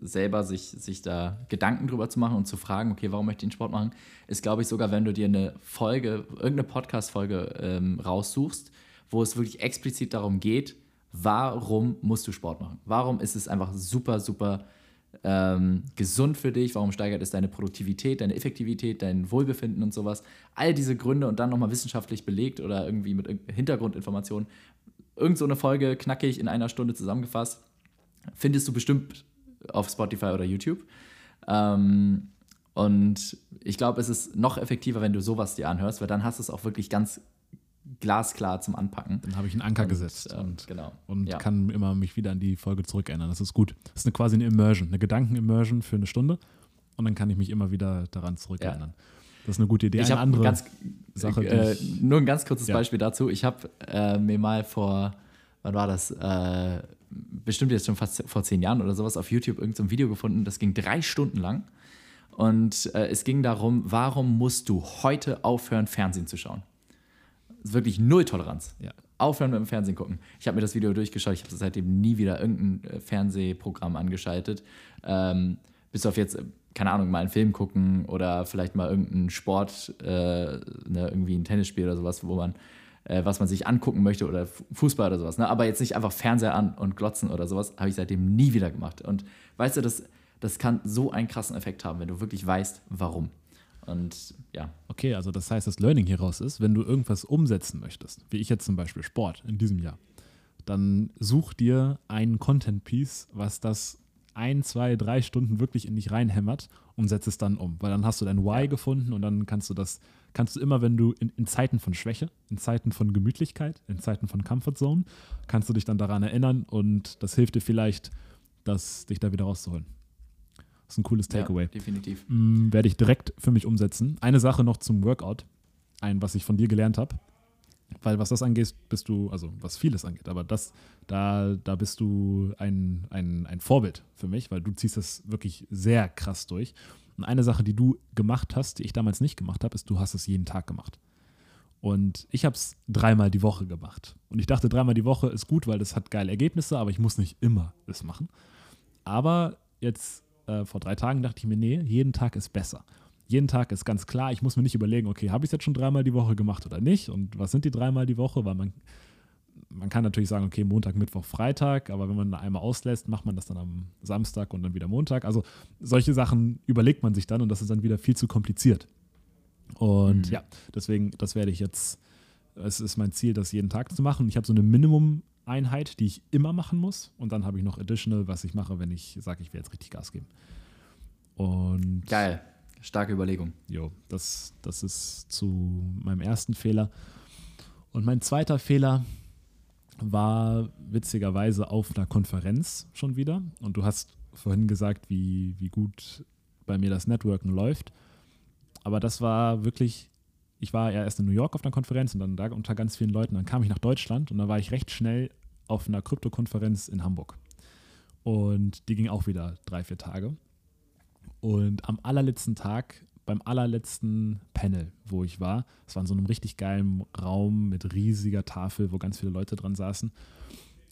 selber sich, sich da Gedanken drüber zu machen und zu fragen, okay, warum möchte ich den Sport machen, ist, glaube ich, sogar, wenn du dir eine Folge, irgendeine Podcast-Folge ähm, raussuchst, wo es wirklich explizit darum geht, warum musst du Sport machen? Warum ist es einfach super, super ähm, gesund für dich, warum steigert es deine Produktivität, deine Effektivität, dein Wohlbefinden und sowas. All diese Gründe und dann nochmal wissenschaftlich belegt oder irgendwie mit Hintergrundinformationen. Irgend so eine Folge knackig in einer Stunde zusammengefasst. Findest du bestimmt auf Spotify oder YouTube. Ähm, und ich glaube, es ist noch effektiver, wenn du sowas dir anhörst, weil dann hast du es auch wirklich ganz glasklar zum Anpacken. Dann habe ich einen Anker und, gesetzt äh, und, genau. und ja. kann immer mich wieder an die Folge zurückerinnern. Das ist gut. Das ist eine, quasi eine Immersion, eine Gedanken-Immersion für eine Stunde und dann kann ich mich immer wieder daran zurückerinnern. Ja. Das ist eine gute Idee. Ich eine andere ganz, Sache. Äh, nur ein ganz kurzes ja. Beispiel dazu. Ich habe äh, mir mal vor, wann war das? Äh, bestimmt jetzt schon fast vor zehn Jahren oder sowas auf YouTube irgendein so Video gefunden. Das ging drei Stunden lang. Und äh, es ging darum, warum musst du heute aufhören, Fernsehen zu schauen? Ist wirklich null Toleranz. Ja. Aufhören mit dem Fernsehen gucken. Ich habe mir das Video durchgeschaut, ich habe seitdem nie wieder irgendein äh, Fernsehprogramm angeschaltet. Ähm, bis auf jetzt, äh, keine Ahnung, mal einen Film gucken oder vielleicht mal irgendeinen Sport, äh, ne, irgendwie ein Tennisspiel oder sowas, wo man, äh, was man sich angucken möchte oder Fußball oder sowas. Ne? Aber jetzt nicht einfach Fernseher an und glotzen oder sowas, habe ich seitdem nie wieder gemacht. Und weißt du, das, das kann so einen krassen Effekt haben, wenn du wirklich weißt, warum. Und ja. Okay, also das heißt, das Learning hieraus ist, wenn du irgendwas umsetzen möchtest, wie ich jetzt zum Beispiel Sport in diesem Jahr, dann such dir einen Content-Piece, was das ein, zwei, drei Stunden wirklich in dich reinhämmert und setz es dann um. Weil dann hast du dein Why gefunden und dann kannst du das, kannst du immer, wenn du in, in Zeiten von Schwäche, in Zeiten von Gemütlichkeit, in Zeiten von Comfort Zone, kannst du dich dann daran erinnern und das hilft dir vielleicht, das, dich da wieder rauszuholen. Das ist ein cooles Takeaway. Ja, definitiv. Mm, werde ich direkt für mich umsetzen. Eine Sache noch zum Workout, ein, was ich von dir gelernt habe. Weil was das angeht, bist du, also was vieles angeht, aber das, da, da bist du ein, ein, ein Vorbild für mich, weil du ziehst das wirklich sehr krass durch. Und eine Sache, die du gemacht hast, die ich damals nicht gemacht habe, ist, du hast es jeden Tag gemacht. Und ich habe es dreimal die Woche gemacht. Und ich dachte, dreimal die Woche ist gut, weil das hat geile Ergebnisse, aber ich muss nicht immer das machen. Aber jetzt äh, vor drei Tagen dachte ich mir, nee, jeden Tag ist besser. Jeden Tag ist ganz klar, ich muss mir nicht überlegen, okay, habe ich es jetzt schon dreimal die Woche gemacht oder nicht? Und was sind die dreimal die Woche? Weil man, man kann natürlich sagen, okay, Montag, Mittwoch, Freitag, aber wenn man da einmal auslässt, macht man das dann am Samstag und dann wieder Montag. Also solche Sachen überlegt man sich dann und das ist dann wieder viel zu kompliziert. Und mhm. ja, deswegen, das werde ich jetzt, es ist mein Ziel, das jeden Tag zu machen. Ich habe so eine Minimum- Einheit, die ich immer machen muss. Und dann habe ich noch Additional, was ich mache, wenn ich sage, ich will jetzt richtig Gas geben. Und Geil. Starke Überlegung. Jo, das, das ist zu meinem ersten Fehler. Und mein zweiter Fehler war witzigerweise auf einer Konferenz schon wieder. Und du hast vorhin gesagt, wie, wie gut bei mir das Networken läuft. Aber das war wirklich ich war ja erst in New York auf einer Konferenz und dann da unter ganz vielen Leuten. Dann kam ich nach Deutschland und dann war ich recht schnell auf einer Krypto-Konferenz in Hamburg. Und die ging auch wieder drei, vier Tage. Und am allerletzten Tag, beim allerletzten Panel, wo ich war, es war in so einem richtig geilen Raum mit riesiger Tafel, wo ganz viele Leute dran saßen,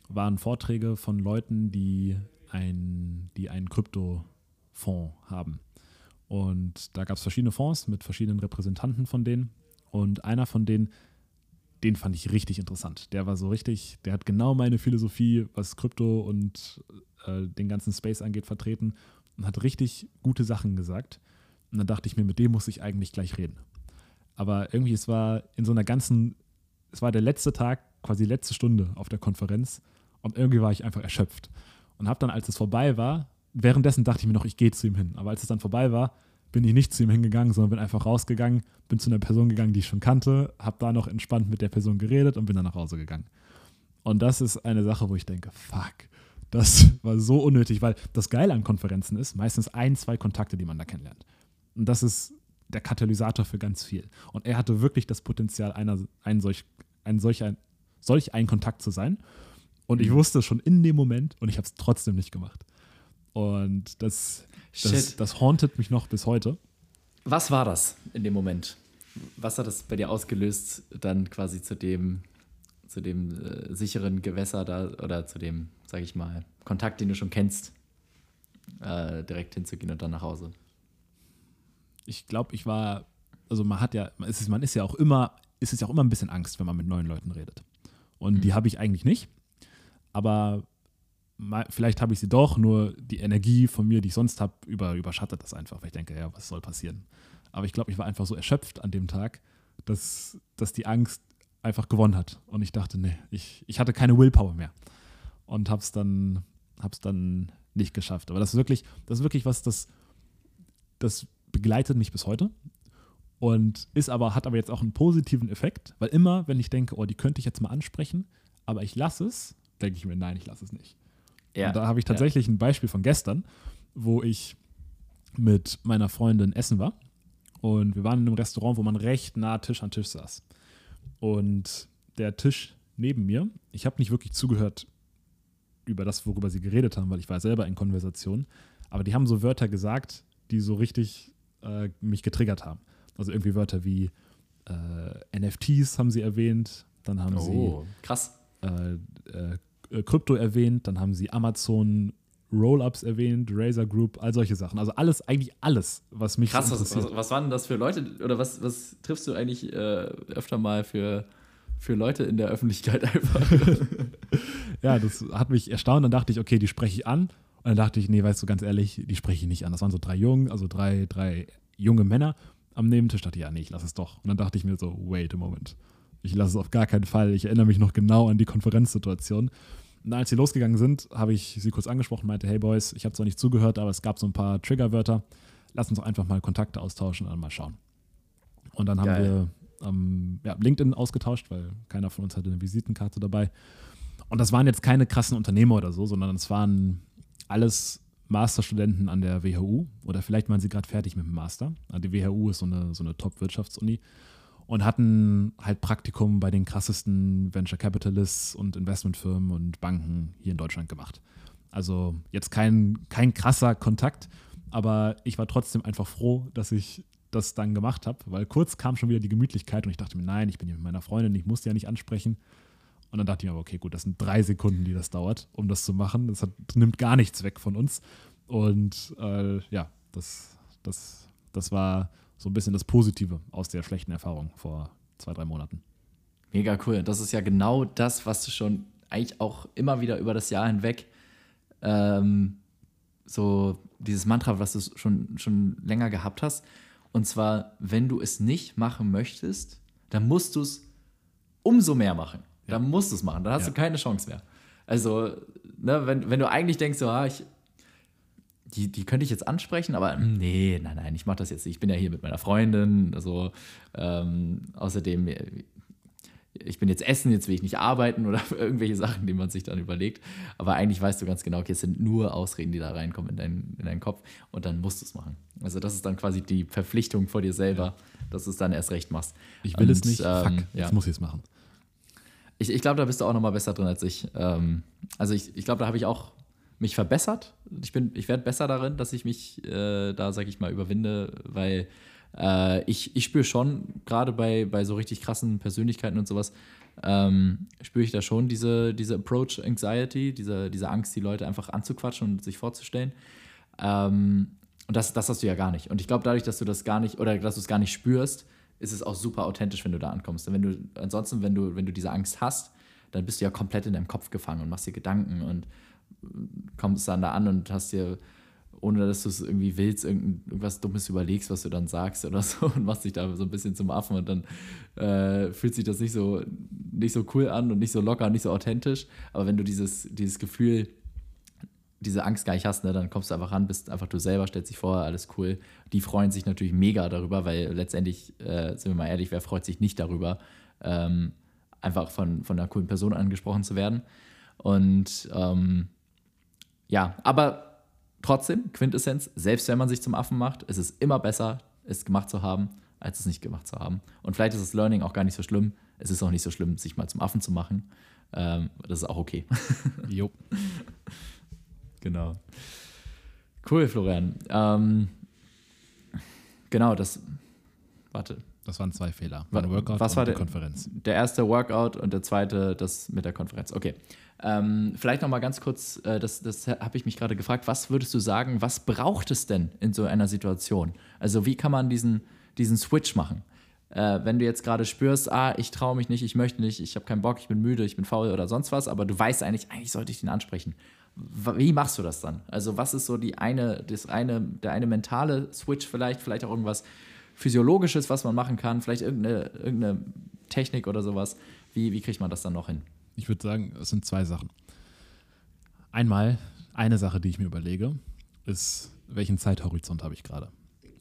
waren Vorträge von Leuten, die, ein, die einen Kryptofonds haben. Und da gab es verschiedene Fonds mit verschiedenen Repräsentanten von denen. Und einer von denen, den fand ich richtig interessant. Der war so richtig, der hat genau meine Philosophie, was Krypto und äh, den ganzen Space angeht, vertreten und hat richtig gute Sachen gesagt. Und dann dachte ich mir, mit dem muss ich eigentlich gleich reden. Aber irgendwie, es war in so einer ganzen, es war der letzte Tag, quasi letzte Stunde auf der Konferenz und irgendwie war ich einfach erschöpft. Und habe dann, als es vorbei war, währenddessen dachte ich mir noch, ich gehe zu ihm hin. Aber als es dann vorbei war, bin ich nicht zu ihm hingegangen, sondern bin einfach rausgegangen, bin zu einer Person gegangen, die ich schon kannte, habe da noch entspannt mit der Person geredet und bin dann nach Hause gegangen. Und das ist eine Sache, wo ich denke, fuck, das war so unnötig, weil das Geile an Konferenzen ist, meistens ein, zwei Kontakte, die man da kennenlernt. Und das ist der Katalysator für ganz viel. Und er hatte wirklich das Potenzial, einer, ein solch, ein solch, ein, solch ein Kontakt zu sein. Und ich mhm. wusste es schon in dem Moment und ich habe es trotzdem nicht gemacht. Und das, das, das hauntet mich noch bis heute. Was war das in dem Moment? Was hat das bei dir ausgelöst, dann quasi zu dem, zu dem äh, sicheren Gewässer da oder zu dem, sag ich mal, Kontakt, den du schon kennst, äh, direkt hinzugehen und dann nach Hause? Ich glaube, ich war, also man hat ja, es ist, man ist ja auch immer, ist es ja auch immer ein bisschen Angst, wenn man mit neuen Leuten redet. Und mhm. die habe ich eigentlich nicht. Aber vielleicht habe ich sie doch, nur die Energie von mir, die ich sonst habe, über, überschattet das einfach, weil ich denke, ja, was soll passieren? Aber ich glaube, ich war einfach so erschöpft an dem Tag, dass, dass die Angst einfach gewonnen hat. Und ich dachte, nee, ich, ich hatte keine Willpower mehr. Und habe es dann, hab's dann nicht geschafft. Aber das ist wirklich, das ist wirklich was, das, das begleitet mich bis heute. Und ist aber, hat aber jetzt auch einen positiven Effekt, weil immer, wenn ich denke, oh, die könnte ich jetzt mal ansprechen, aber ich lasse es, denke ich mir, nein, ich lasse es nicht. Ja. Und da habe ich tatsächlich ja. ein Beispiel von gestern, wo ich mit meiner Freundin essen war. Und wir waren in einem Restaurant, wo man recht nah Tisch an Tisch saß. Und der Tisch neben mir, ich habe nicht wirklich zugehört über das, worüber sie geredet haben, weil ich war selber in Konversation. Aber die haben so Wörter gesagt, die so richtig äh, mich getriggert haben. Also irgendwie Wörter wie äh, NFTs haben sie erwähnt, dann haben Oh, sie krass. äh, äh, Krypto erwähnt, dann haben sie Amazon Roll-Ups erwähnt, Razer Group, all solche Sachen. Also alles, eigentlich alles, was mich Krass, so interessiert. was, was waren das für Leute oder was, was triffst du eigentlich äh, öfter mal für, für Leute in der Öffentlichkeit einfach? [laughs] Ja, das hat mich erstaunt. Dann dachte ich, okay, die spreche ich an. Und dann dachte ich, nee, weißt du, ganz ehrlich, die spreche ich nicht an. Das waren so drei Jungen, also drei, drei junge Männer am Nebentisch. Dachte ich, ja, nee, ich lasse es doch. Und dann dachte ich mir so, wait a moment. Ich lasse es auf gar keinen Fall. Ich erinnere mich noch genau an die Konferenzsituation. Und als sie losgegangen sind, habe ich sie kurz angesprochen, meinte, hey Boys, ich habe zwar nicht zugehört, aber es gab so ein paar Triggerwörter. Lass uns doch einfach mal Kontakte austauschen und dann mal schauen. Und dann haben Geil. wir ähm, ja, LinkedIn ausgetauscht, weil keiner von uns hatte eine Visitenkarte dabei. Und das waren jetzt keine krassen Unternehmer oder so, sondern es waren alles Masterstudenten an der WHU oder vielleicht waren sie gerade fertig mit dem Master. Die WHU ist so eine, so eine Top-Wirtschaftsuni und hatten halt Praktikum bei den krassesten Venture Capitalists und Investmentfirmen und Banken hier in Deutschland gemacht. Also jetzt kein, kein krasser Kontakt, aber ich war trotzdem einfach froh, dass ich das dann gemacht habe, weil kurz kam schon wieder die Gemütlichkeit und ich dachte mir, nein, ich bin hier mit meiner Freundin, ich muss die ja nicht ansprechen. Und dann dachte ich mir okay, gut, das sind drei Sekunden, die das dauert, um das zu machen. Das hat, nimmt gar nichts weg von uns. Und äh, ja, das, das, das war so ein bisschen das Positive aus der schlechten Erfahrung vor zwei, drei Monaten. Mega cool. Das ist ja genau das, was du schon eigentlich auch immer wieder über das Jahr hinweg ähm, so dieses Mantra, was du schon, schon länger gehabt hast. Und zwar, wenn du es nicht machen möchtest, dann musst du es umso mehr machen. Dann musst du es machen. Dann hast Ja. du keine Chance mehr. Also, ne, wenn, wenn du eigentlich denkst, so, ah, ich, die, die könnte ich jetzt ansprechen, aber nee, nein, nein, ich mache das jetzt nicht. Ich bin ja hier mit meiner Freundin. Also, ähm, außerdem, äh, ich bin jetzt essen, jetzt will ich nicht arbeiten oder [laughs] irgendwelche Sachen, die man sich dann überlegt. Aber eigentlich weißt du ganz genau, okay, es sind nur Ausreden, die da reinkommen in, dein, in deinen Kopf und dann musst du es machen. Also das ist dann quasi die Verpflichtung vor dir selber, dass du es dann erst recht machst. Ich will Und, es nicht, ähm, fuck, ja. jetzt muss ich es machen. Ich, ich glaube, da bist du auch noch mal besser drin als ich. Ähm, also ich, ich glaube, da habe ich auch mich verbessert. Ich, ich werde besser darin, dass ich mich äh, da, sag ich mal, überwinde, weil äh, ich, ich spüre schon, gerade bei, bei so richtig krassen Persönlichkeiten und sowas, ähm, spüre ich da schon diese, diese Approach Anxiety, diese, diese Angst, die Leute einfach anzuquatschen und sich vorzustellen. Ähm, und das, das hast du ja gar nicht. Und ich glaube, dadurch, dass du das gar nicht oder dass du es gar nicht spürst, ist es auch super authentisch, wenn du da ankommst. Und wenn du, ansonsten, wenn du, wenn du diese Angst hast, dann bist du ja komplett in deinem Kopf gefangen und machst dir Gedanken und kommst dann da an und hast dir, ohne dass du es irgendwie willst, irgend- irgendwas Dummes überlegst, was du dann sagst oder [laughs] so und machst dich da so ein bisschen zum Affen und dann äh, fühlt sich das nicht so, nicht so cool an und nicht so locker und nicht so authentisch. Aber wenn du dieses, dieses Gefühl, diese Angst gar nicht hast, ne, dann kommst du einfach ran, bist einfach du selber, stellst dich vor, alles cool. Die freuen sich natürlich mega darüber, weil letztendlich, äh, sind wir mal ehrlich, wer freut sich nicht darüber, ähm, einfach von, von einer coolen Person angesprochen zu werden. Und ähm, ja, aber trotzdem, Quintessenz, selbst wenn man sich zum Affen macht, ist es immer besser, es gemacht zu haben, als es nicht gemacht zu haben. Und vielleicht ist das Learning auch gar nicht so schlimm. Es ist auch nicht so schlimm, sich mal zum Affen zu machen. Ähm, das ist auch okay. [laughs] Jo. Genau. Cool, Florian. Ähm, genau, das. Warte. Das waren zwei Fehler. Mein Workout was und war der- Konferenz. Der erste Workout und der zweite das mit der Konferenz. Okay. Ähm, vielleicht noch mal ganz kurz, äh, das, das habe ich mich gerade gefragt, was würdest du sagen, was braucht es denn in so einer Situation? Also wie kann man diesen, diesen Switch machen? Äh, wenn du jetzt gerade spürst, ah, ich traue mich nicht, ich möchte nicht, ich habe keinen Bock, ich bin müde, ich bin faul oder sonst was, aber du weißt eigentlich, eigentlich sollte ich den ansprechen. Wie machst du das dann? Also was ist so die eine, das eine, der eine mentale Switch vielleicht, vielleicht auch irgendwas Physiologisches, was man machen kann, vielleicht irgendeine, irgendeine Technik oder sowas. Wie, wie kriegt man das dann noch hin? Ich würde sagen, es sind zwei Sachen. Einmal, eine Sache, die ich mir überlege, ist, welchen Zeithorizont habe ich gerade?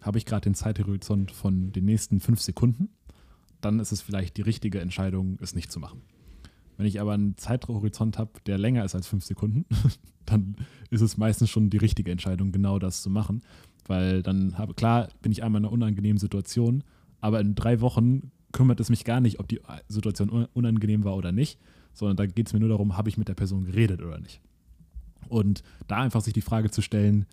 Habe ich gerade den Zeithorizont von den nächsten fünf Sekunden? Dann ist es vielleicht die richtige Entscheidung, es nicht zu machen. Wenn ich aber einen Zeithorizont habe, der länger ist als fünf Sekunden, [laughs] dann ist es meistens schon die richtige Entscheidung, genau das zu machen. Weil dann habe, klar, bin ich einmal in einer unangenehmen Situation, aber in drei Wochen kümmert es mich gar nicht, ob die Situation un- unangenehm war oder nicht, sondern da geht es mir nur darum, habe ich mit der Person geredet oder nicht. Und da einfach sich die Frage zu stellen,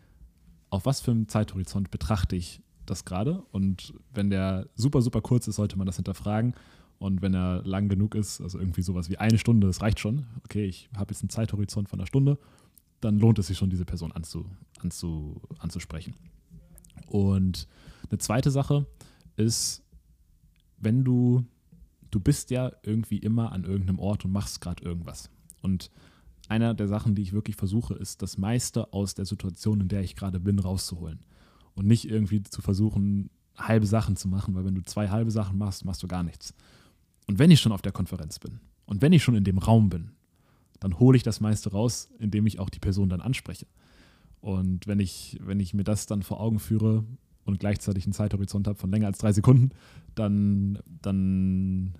auf was für einem Zeithorizont betrachte ich das gerade. Und wenn der super, super kurz ist, sollte man das hinterfragen. Und wenn er lang genug ist, also irgendwie sowas wie eine Stunde, das reicht schon. Okay, ich habe jetzt einen Zeithorizont von einer Stunde, dann lohnt es sich schon, diese Person anzu, anzu, anzusprechen. Und eine zweite Sache ist, wenn du, du bist ja irgendwie immer an irgendeinem Ort und machst gerade irgendwas. Und einer der Sachen, die ich wirklich versuche, ist, das meiste aus der Situation, in der ich gerade bin, rauszuholen. Und nicht irgendwie zu versuchen, halbe Sachen zu machen, weil wenn du zwei halbe Sachen machst, machst du gar nichts. Und wenn ich schon auf der Konferenz bin und wenn ich schon in dem Raum bin, dann hole ich das meiste raus, indem ich auch die Person dann anspreche. Und wenn ich, wenn ich mir das dann vor Augen führe und gleichzeitig einen Zeithorizont habe von länger als drei Sekunden, dann, dann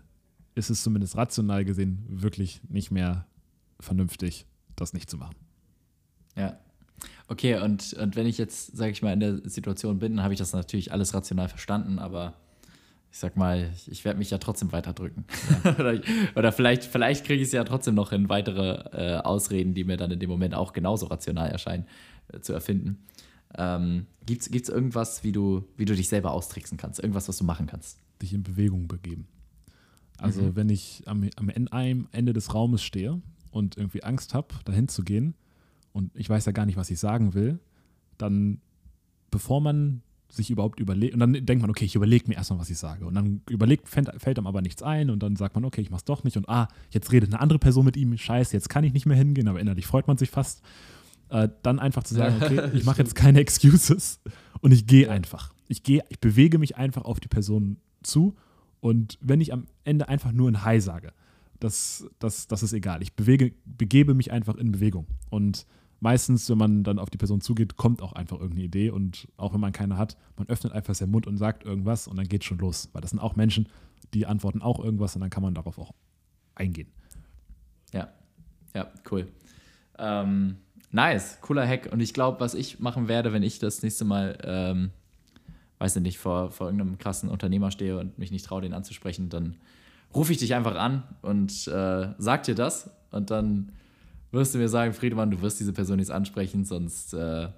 ist es zumindest rational gesehen wirklich nicht mehr vernünftig, das nicht zu machen. Ja. Okay, und, und wenn ich jetzt, sage ich mal, in der Situation bin, dann habe ich das natürlich alles rational verstanden, aber ich sag mal, ich, ich werde mich ja trotzdem weiterdrücken. Ja. [laughs] oder, oder, vielleicht, vielleicht kriege ich es ja trotzdem noch in weitere äh, Ausreden, die mir dann in dem Moment auch genauso rational erscheinen, äh, zu erfinden. Ähm, Gibt es irgendwas, wie du, wie du dich selber austricksen kannst? Irgendwas, was du machen kannst? Dich in Bewegung begeben. Also, mhm. wenn ich am, am Ende des Raumes stehe und irgendwie Angst habe, dahin zu gehen und ich weiß ja gar nicht, was ich sagen will, dann, bevor man sich überhaupt überlegt, und dann denkt man, okay, ich überlege mir erstmal, was ich sage. Und dann überlegt, fällt, fällt einem aber nichts ein und dann sagt man, okay, ich mach's doch nicht. Und ah, jetzt redet eine andere Person mit ihm, scheiße, jetzt kann ich nicht mehr hingehen, aber innerlich freut man sich fast. Äh, dann einfach zu sagen, okay, [laughs] ich mache jetzt keine Excuses und ich gehe einfach. Ich gehe, ich bewege mich einfach auf die Person zu und wenn ich am Ende einfach nur ein Hi sage, das, das, das ist egal. Ich bewege, begebe mich einfach in Bewegung. Und meistens, wenn man dann auf die Person zugeht, kommt auch einfach irgendeine Idee und auch wenn man keine hat, man öffnet einfach seinen Mund und sagt irgendwas und dann geht schon los, weil das sind auch Menschen, die antworten auch irgendwas und dann kann man darauf auch eingehen. Ja, ja, cool. Ähm, nice, cooler Hack. Und ich glaube, was ich machen werde, wenn ich das nächste Mal, ähm, weiß ich nicht, vor, vor irgendeinem krassen Unternehmer stehe und mich nicht traue, den anzusprechen, dann rufe ich dich einfach an und äh, sag dir das und dann wirst du mir sagen, Friedemann, du wirst diese Person nicht ansprechen, sonst äh,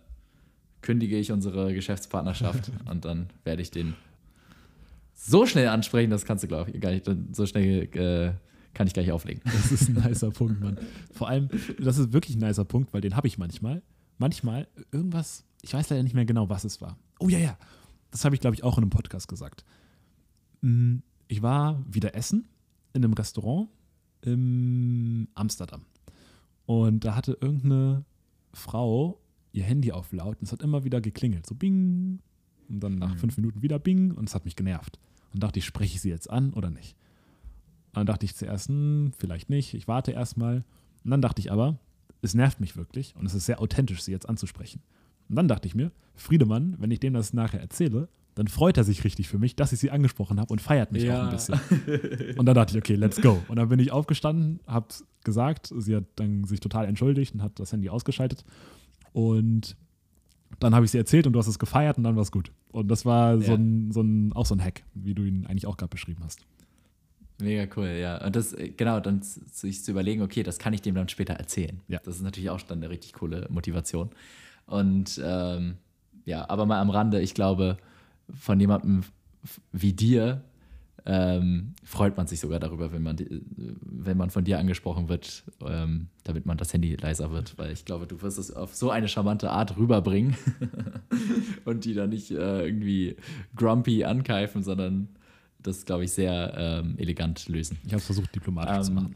kündige ich unsere Geschäftspartnerschaft [laughs] und dann werde ich den so schnell ansprechen, das kannst du, glaube ich, gar nicht, so schnell äh, kann ich gleich auflegen. [laughs] Das ist ein nicer Punkt, Mann. Vor allem, das ist wirklich ein nicer Punkt, weil den habe ich manchmal. Manchmal irgendwas, ich weiß leider nicht mehr genau, was es war. Oh ja, ja, das habe ich, glaube ich, auch in einem Podcast gesagt. Mm, ich war wieder essen in einem Restaurant in Amsterdam. Und da hatte irgendeine Frau ihr Handy auf laut und es hat immer wieder geklingelt. So bing. Und dann nach mhm. fünf Minuten wieder bing und es hat mich genervt. Und dachte ich, spreche ich sie jetzt an oder nicht? Und dann dachte ich zuerst, hm, vielleicht nicht, ich warte erstmal. Und dann dachte ich aber, es nervt mich wirklich und es ist sehr authentisch, sie jetzt anzusprechen. Und dann dachte ich mir, Friedemann, wenn ich dem das nachher erzähle, dann freut er sich richtig für mich, dass ich sie angesprochen habe und feiert mich ja. auch ein bisschen. Und dann dachte ich, okay, let's go. Und dann bin ich aufgestanden, habe gesagt, sie hat dann sich total entschuldigt und hat das Handy ausgeschaltet. Und dann habe ich sie erzählt und du hast es gefeiert und dann war es gut. Und das war ja. so, ein, so ein, auch so ein Hack, wie du ihn eigentlich auch gerade beschrieben hast. Mega cool, ja. Und das, genau, dann sich zu überlegen, okay, das kann ich dem dann später erzählen. Ja. Das ist natürlich auch dann eine richtig coole Motivation. Und ähm, ja, aber mal am Rande, ich glaube, von jemandem wie dir ähm, freut man sich sogar darüber, wenn man, wenn man von dir angesprochen wird, ähm, damit man das Handy leiser wird, weil ich glaube, du wirst es auf so eine charmante Art rüberbringen [laughs] und die dann nicht äh, irgendwie grumpy ankeifen, sondern das, glaube ich, sehr ähm, elegant lösen. Ich habe es versucht, diplomatisch zu ähm, machen.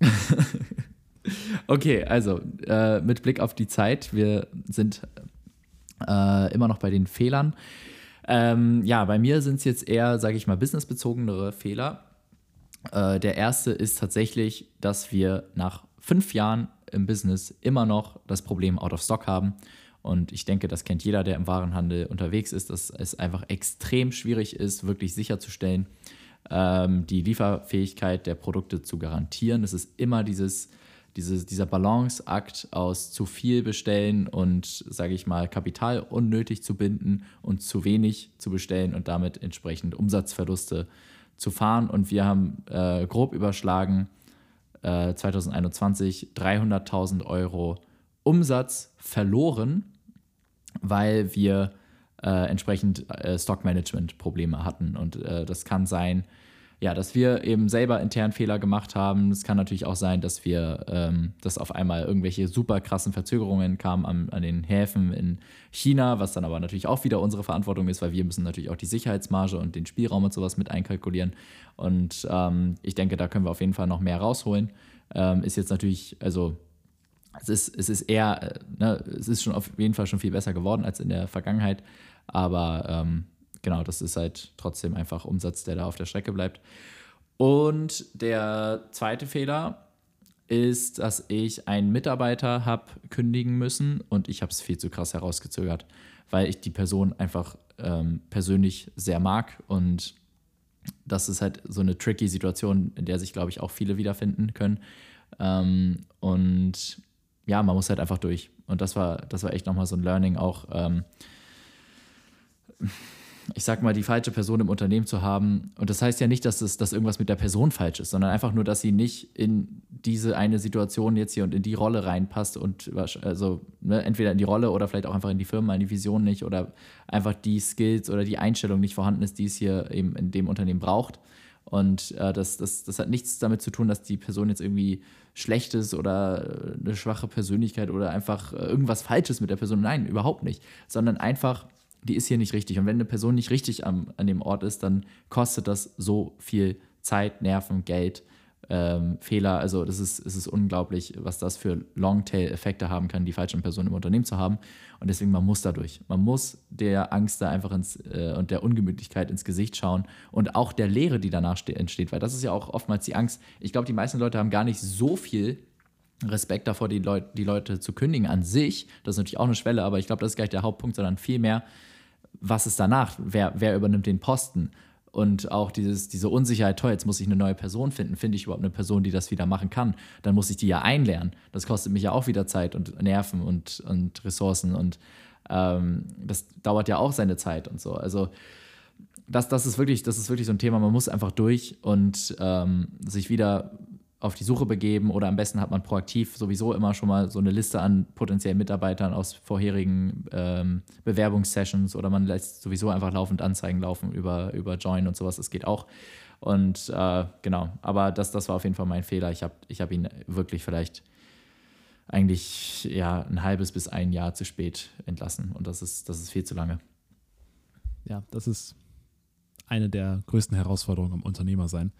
[laughs] okay, also äh, mit Blick auf die Zeit, wir sind äh, immer noch bei den Fehlern. Ähm, ja, bei mir sind es jetzt eher, sage ich mal, businessbezogenere Fehler. Äh, der erste ist tatsächlich, dass wir nach fünf Jahren im Business immer noch das Problem Out of Stock haben. Und ich denke, das kennt jeder, der im Warenhandel unterwegs ist, dass es einfach extrem schwierig ist, wirklich sicherzustellen, ähm, die Lieferfähigkeit der Produkte zu garantieren. Es ist immer dieses diese, dieser Balanceakt aus zu viel bestellen und, sage ich mal, Kapital unnötig zu binden und zu wenig zu bestellen und damit entsprechend Umsatzverluste zu fahren. Und wir haben äh, grob überschlagen äh, 2021 300.000 Euro Umsatz verloren, weil wir äh, entsprechend äh, Stockmanagement-Probleme hatten. Und äh, das kann sein, ja, dass wir eben selber intern Fehler gemacht haben. Es kann natürlich auch sein, dass wir, ähm, dass auf einmal irgendwelche super krassen Verzögerungen kamen an, an, den Häfen in China, was dann aber natürlich auch wieder unsere Verantwortung ist, weil wir müssen natürlich auch die Sicherheitsmarge und den Spielraum und sowas mit einkalkulieren. Und ähm, ich denke, da können wir auf jeden Fall noch mehr rausholen. Ähm, ist jetzt natürlich, also es ist, es ist eher, äh, ne, es ist schon auf jeden Fall schon viel besser geworden als in der Vergangenheit, aber ähm, genau, das ist halt trotzdem einfach Umsatz, der da auf der Strecke bleibt. Und der zweite Fehler ist, dass ich einen Mitarbeiter habe kündigen müssen und ich habe es viel zu krass herausgezögert, weil ich die Person einfach ähm, persönlich sehr mag und das ist halt so eine tricky Situation, in der sich, glaube ich, auch viele wiederfinden können. Ähm, und ja, man muss halt einfach durch. Und das war, das war echt nochmal so ein Learning auch. Ähm, ich sag mal, die falsche Person im Unternehmen zu haben. Und das heißt ja nicht, dass, es, dass irgendwas mit der Person falsch ist, sondern einfach nur, dass sie nicht in diese eine Situation jetzt hier und in die Rolle reinpasst und also ne, entweder in die Rolle oder vielleicht auch einfach in die Firma, in die Vision nicht oder einfach die Skills oder die Einstellung nicht vorhanden ist, die es hier eben in dem Unternehmen braucht. Und äh, das, das, das hat nichts damit zu tun, dass die Person jetzt irgendwie schlecht ist oder eine schwache Persönlichkeit oder einfach irgendwas Falsches mit der Person. Nein, überhaupt nicht. Sondern einfach die ist hier nicht richtig. Und wenn eine Person nicht richtig am, an dem Ort ist, dann kostet das so viel Zeit, Nerven, Geld, ähm, Fehler. Also das ist, es ist unglaublich, was das für Longtail-Effekte haben kann, die falschen Personen im Unternehmen zu haben. Und deswegen, man muss dadurch. Man muss der Angst da einfach ins, äh, und der Ungemütlichkeit ins Gesicht schauen und auch der Leere, die danach entsteht. Weil das ist ja auch oftmals die Angst. Ich glaube, die meisten Leute haben gar nicht so viel Respekt davor, die, Leut die Leute zu kündigen an sich. Das ist natürlich auch eine Schwelle, aber ich glaube, das ist gar nicht der Hauptpunkt, sondern vielmehr, was ist danach? Wer, wer übernimmt den Posten? Und auch dieses, diese Unsicherheit, toll, jetzt muss ich eine neue Person finden. Finde ich überhaupt eine Person, die das wieder machen kann? Dann muss ich die ja einlernen. Das kostet mich ja auch wieder Zeit und Nerven und, und Ressourcen. Und ähm, das dauert ja auch seine Zeit und so. Also das, das, ist wirklich, das ist wirklich so ein Thema, man muss einfach durch und ähm, sich wieder auf die Suche begeben oder am besten hat man proaktiv sowieso immer schon mal so eine Liste an potenziellen Mitarbeitern aus vorherigen ähm, Bewerbungssessions oder man lässt sowieso einfach laufend Anzeigen laufen über, über Join und sowas. Das geht auch. Und äh, genau, aber das, das war auf jeden Fall mein Fehler. Ich habe ich hab ihn wirklich vielleicht eigentlich ja ein halbes bis ein Jahr zu spät entlassen und das ist, das ist viel zu lange. Ja, das ist eine der größten Herausforderungen am Unternehmer sein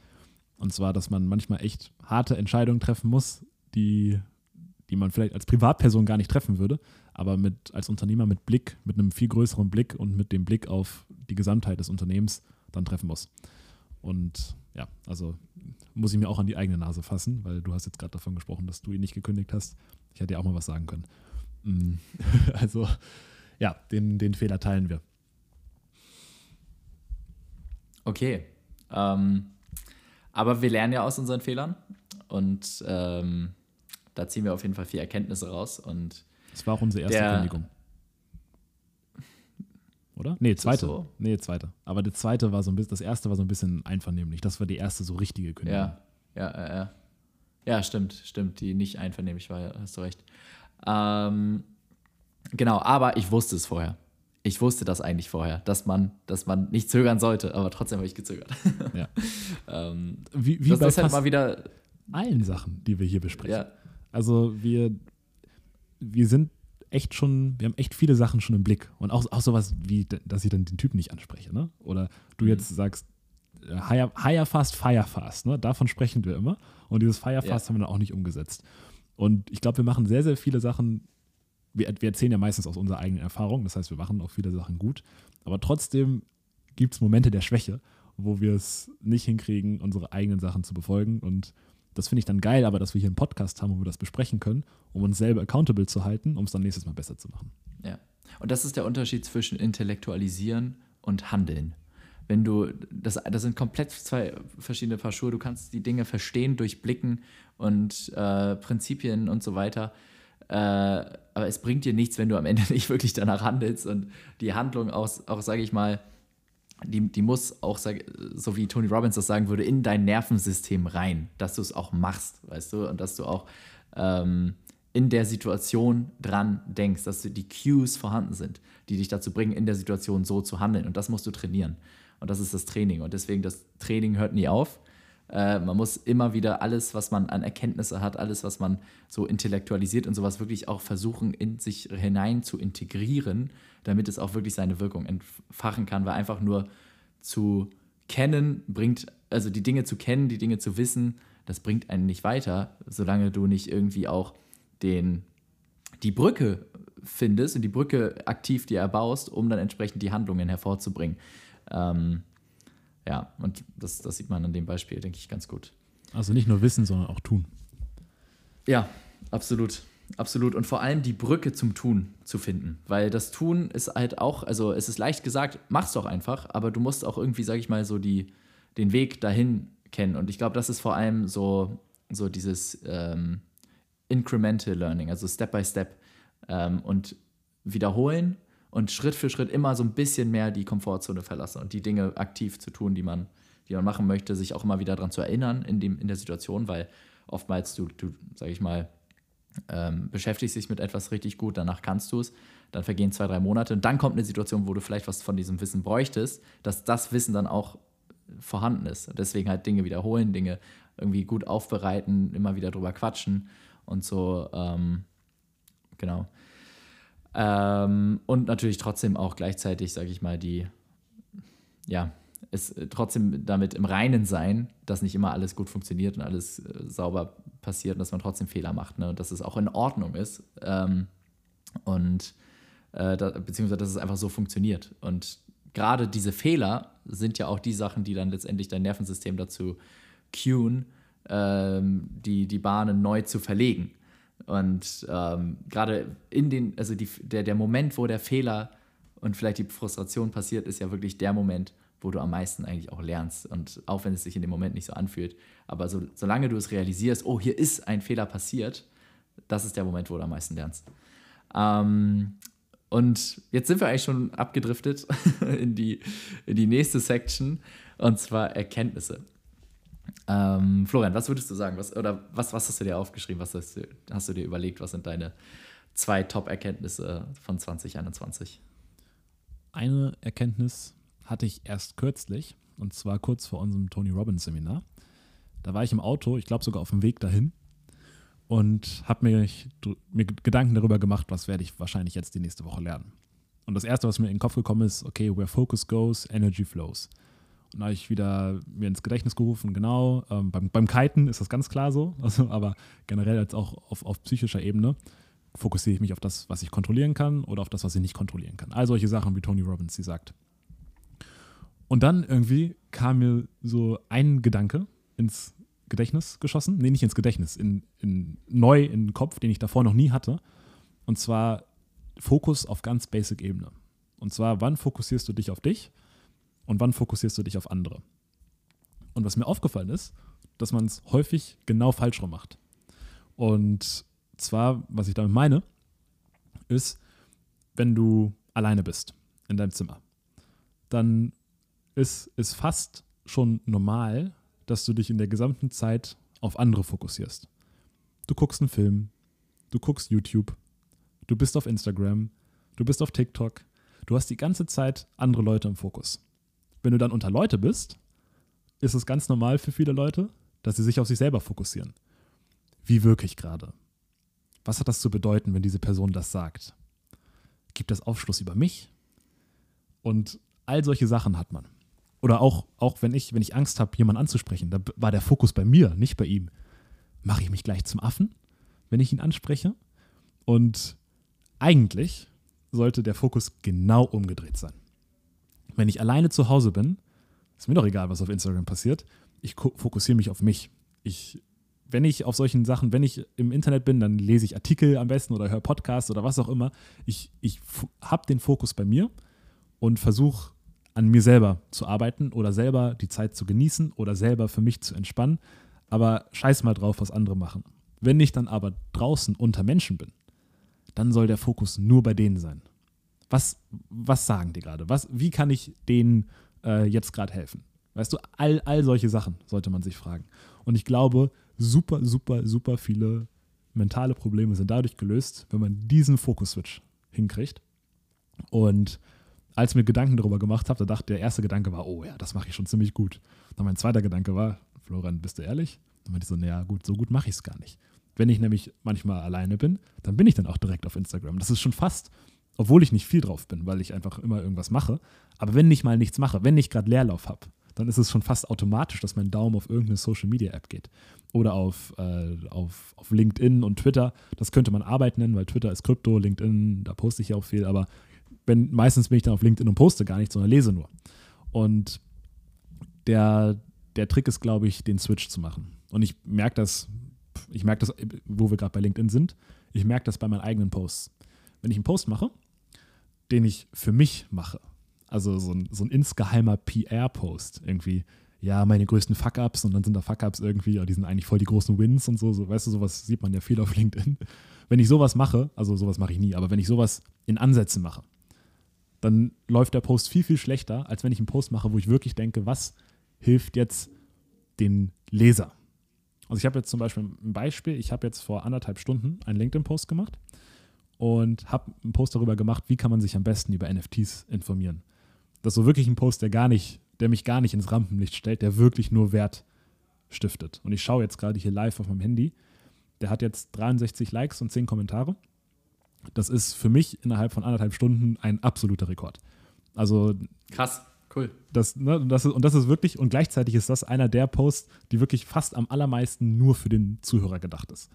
und zwar, dass man manchmal echt harte Entscheidungen treffen muss, die, die man vielleicht als Privatperson gar nicht treffen würde, aber mit, als Unternehmer mit Blick, mit einem viel größeren Blick und mit dem Blick auf die Gesamtheit des Unternehmens dann treffen muss. Und ja, also muss ich mir auch an die eigene Nase fassen, weil du hast jetzt gerade davon gesprochen, dass du ihn nicht gekündigt hast. Ich hätte ja auch mal was sagen können. Mm, [laughs] also ja, den, den Fehler teilen wir. Okay. Ähm, aber wir lernen ja aus unseren Fehlern und ähm, da ziehen wir auf jeden Fall viel Erkenntnisse raus. Und das war auch unsere erste der, Kündigung. Oder? Nee, zweite. So? Nee, zweite. Aber der zweite war so ein bisschen, das erste war so ein bisschen einvernehmlich. Das war die erste so richtige Kündigung. Ja, ja, ja. Ja, ja stimmt, stimmt, die nicht einvernehmlich war, hast du recht. Ähm, genau, aber ich wusste es vorher ich wusste das eigentlich vorher, dass man, dass man nicht zögern sollte, aber trotzdem habe ich gezögert. Ja. [laughs] ähm, wie wie das bei ist halt mal wieder allen Sachen, die wir hier besprechen. Ja. Also wir, wir sind echt schon, wir haben echt viele Sachen schon im Blick. Und auch, auch sowas wie, dass ich dann den Typen nicht anspreche, ne? Oder du mhm. jetzt sagst, äh, hire, hire fast, fire fast, ne? Davon sprechen wir immer. Und dieses Fire fast ja. haben wir dann auch nicht umgesetzt. Und ich glaube, wir machen sehr, sehr viele Sachen wir, wir erzählen ja meistens aus unserer eigenen Erfahrung, das heißt, wir machen auch viele Sachen gut, aber trotzdem gibt es Momente der Schwäche, wo wir es nicht hinkriegen, unsere eigenen Sachen zu befolgen und das finde ich dann geil, aber dass wir hier einen Podcast haben, wo wir das besprechen können, um uns selber accountable zu halten, um es dann nächstes Mal besser zu machen. Ja. Und das ist der Unterschied zwischen Intellektualisieren und Handeln. Wenn du, das, das sind komplett zwei verschiedene Paar Schuhe. Du kannst die Dinge verstehen, durchblicken und äh, Prinzipien und so weiter. Äh, aber es bringt dir nichts, wenn du am Ende [laughs] nicht wirklich danach handelst und die Handlung auch, auch sage ich mal, die, die muss auch, so wie Tony Robbins das sagen würde, in dein Nervensystem rein, dass du es auch machst, weißt du, und dass du auch ähm, in der Situation dran denkst, dass die Cues vorhanden sind, die dich dazu bringen, in der Situation so zu handeln. Und das musst du trainieren. Und das ist das Training. Und deswegen, das Training hört nie auf. Äh, man muss immer wieder alles, was man an Erkenntnisse hat, alles, was man so intellektualisiert und sowas wirklich auch versuchen, in sich hinein zu integrieren, damit es auch wirklich seine Wirkung entfachen kann. Weil einfach nur zu kennen bringt, also die Dinge zu kennen, die Dinge zu wissen, das bringt einen nicht weiter, solange du nicht irgendwie auch den, die Brücke findest und die Brücke aktiv dir erbaust, um dann entsprechend die Handlungen hervorzubringen. Ähm, ja, und das, das sieht man an dem Beispiel, denke ich, ganz gut. Also nicht nur wissen, sondern auch tun. Ja, absolut. Absolut. Und vor allem die Brücke zum Tun zu finden. Weil das Tun ist halt auch, also es ist leicht gesagt, mach's doch einfach, aber du musst auch irgendwie, sag ich mal, so die, den Weg dahin kennen. Und ich glaube, das ist vor allem so, so dieses ähm, Incremental Learning, also Step by Step ähm, und wiederholen und Schritt für Schritt immer so ein bisschen mehr die Komfortzone verlassen und die Dinge aktiv zu tun, die man, die man machen möchte, sich auch immer wieder daran zu erinnern in, dem, in der Situation, weil oftmals du, du sag ich mal, ähm, beschäftigst dich mit etwas richtig gut, danach kannst du es, dann vergehen zwei, drei Monate und dann kommt eine Situation, wo du vielleicht was von diesem Wissen bräuchtest, dass das Wissen dann auch vorhanden ist. Deswegen halt Dinge wiederholen, Dinge irgendwie gut aufbereiten, immer wieder drüber quatschen und so, ähm, genau. Ähm, und natürlich trotzdem auch gleichzeitig, sage ich mal, die, ja, es trotzdem damit im Reinen sein, dass nicht immer alles gut funktioniert und alles äh, sauber passiert und dass man trotzdem Fehler macht ne? und dass es auch in Ordnung ist ähm, und äh, da, beziehungsweise dass es einfach so funktioniert. Und gerade diese Fehler sind ja auch die Sachen, die dann letztendlich dein Nervensystem dazu cuen, ähm, die, die Bahnen neu zu verlegen. Und ähm, gerade in den, also die, der, der Moment, wo der Fehler und vielleicht die Frustration passiert, ist ja wirklich der Moment, wo du am meisten eigentlich auch lernst. Und auch wenn es sich in dem Moment nicht so anfühlt. Aber so, solange du es realisierst, oh, hier ist ein Fehler passiert, das ist der Moment, wo du am meisten lernst. Ähm, und jetzt sind wir eigentlich schon abgedriftet [laughs] in die, in die nächste Section, und zwar Erkenntnisse. Ähm, Florian, was würdest du sagen? Was, oder was, was hast du dir aufgeschrieben? Was hast du, hast du dir überlegt? Was sind deine zwei Top-Erkenntnisse von 2021? Eine Erkenntnis hatte ich erst kürzlich, und zwar kurz vor unserem Tony Robbins Seminar. Da war ich im Auto, ich glaube sogar auf dem Weg dahin, und habe mir, mir Gedanken darüber gemacht, was werde ich wahrscheinlich jetzt die nächste Woche lernen. Und das Erste, was mir in den Kopf gekommen ist, okay, where focus goes, energy flows. Und habe ich wieder mir ins Gedächtnis gerufen, genau, ähm, beim, beim Kiten ist das ganz klar so, [laughs] also, aber generell als auch auf, auf psychischer Ebene fokussiere ich mich auf das, was ich kontrollieren kann oder auf das, was ich nicht kontrollieren kann. All solche Sachen, wie Tony Robbins sie sagt. Und dann irgendwie kam mir so ein Gedanke ins Gedächtnis geschossen. Nee, nicht ins Gedächtnis, in, in, neu in den Kopf, den ich davor noch nie hatte. Und zwar Fokus auf ganz basic Ebene. Und zwar, wann fokussierst du dich auf dich und wann fokussierst du dich auf andere? Und was mir aufgefallen ist, dass man es häufig genau falsch rum macht. Und zwar, was ich damit meine, ist, wenn du alleine bist in deinem Zimmer, dann ist es fast schon normal, dass du dich in der gesamten Zeit auf andere fokussierst. Du guckst einen Film, du guckst YouTube, du bist auf Instagram, du bist auf TikTok, du hast die ganze Zeit andere Leute im Fokus. Wenn du dann unter Leute bist, ist es ganz normal für viele Leute, dass sie sich auf sich selber fokussieren. Wie wirke ich gerade? Was hat das zu bedeuten, wenn diese Person das sagt? Gibt das Aufschluss über mich? Und all solche Sachen hat man. Oder auch, auch wenn ich, wenn ich Angst habe, jemanden anzusprechen, da war der Fokus bei mir, nicht bei ihm. Mache ich mich gleich zum Affen, wenn ich ihn anspreche? Und eigentlich sollte der Fokus genau umgedreht sein wenn ich alleine zu Hause bin, ist mir doch egal, was auf Instagram passiert, ich fokussiere mich auf mich. Ich, wenn ich auf solchen Sachen, wenn ich im Internet bin, dann lese ich Artikel am besten oder höre Podcasts oder was auch immer. Ich, ich habe den Fokus bei mir und versuche an mir selber zu arbeiten oder selber die Zeit zu genießen oder selber für mich zu entspannen. Aber scheiß mal drauf, was andere machen. Wenn ich dann aber draußen unter Menschen bin, dann soll der Fokus nur bei denen sein. Was, was sagen die gerade? wie kann ich denen äh, jetzt gerade helfen? Weißt du, all, all solche Sachen sollte man sich fragen. Und ich glaube, super, super, super viele mentale Probleme sind dadurch gelöst, wenn man diesen Fokus-Switch hinkriegt. Und als ich mir Gedanken darüber gemacht habe, da dachte der erste Gedanke war, oh ja, das mache ich schon ziemlich gut. Dann mein zweiter Gedanke war, Florian, bist du ehrlich? Dann meinte ich so, naja, gut, so gut mache ich es gar nicht. Wenn ich nämlich manchmal alleine bin, dann bin ich dann auch direkt auf Instagram. Das ist schon fast, obwohl ich nicht viel drauf bin, weil ich einfach immer irgendwas mache. Aber wenn ich mal nichts mache, wenn ich gerade Leerlauf habe, dann ist es schon fast automatisch, dass mein Daumen auf irgendeine Social Media App geht. Oder auf, äh, auf, auf LinkedIn und Twitter. Das könnte man Arbeit nennen, weil Twitter ist Krypto, LinkedIn, da poste ich ja auch viel, aber wenn, meistens bin ich dann auf LinkedIn und poste gar nichts, sondern lese nur. Und der, der Trick ist, glaube ich, den Switch zu machen. Und ich merke das, ich merke das, wo wir gerade bei LinkedIn sind, ich merke das bei meinen eigenen Posts. Wenn ich einen Post mache, den ich für mich mache, also so ein, so ein insgeheimer PR-Post, irgendwie, ja, meine größten Fuck-Ups und dann sind da Fuck-Ups irgendwie, ja, die sind eigentlich voll die großen Wins und so, so, weißt du, sowas sieht man ja viel auf [laughs] LinkedIn. Wenn ich sowas mache, also sowas mache ich nie, aber wenn ich sowas in Ansätzen mache, dann läuft der Post viel, viel schlechter, als wenn ich einen Post mache, wo ich wirklich denke, was hilft jetzt den Leser. Also ich habe jetzt zum Beispiel ein Beispiel, ich habe jetzt vor anderthalb Stunden einen LinkedIn-Post gemacht und habe einen Post darüber gemacht, wie kann man sich am besten über NFTs informieren. Das ist so wirklich ein Post, der gar nicht, der mich gar nicht ins Rampenlicht stellt, der wirklich nur Wert stiftet. Und ich schaue jetzt gerade hier live auf meinem Handy. Der hat jetzt 63 Likes und 10 Kommentare. Das ist für mich innerhalb von anderthalb Stunden ein absoluter Rekord. Also krass, cool. Das, ne, das ist, und das ist wirklich, und gleichzeitig ist das einer der Posts, die wirklich fast am allermeisten nur für den Zuhörer gedacht ist.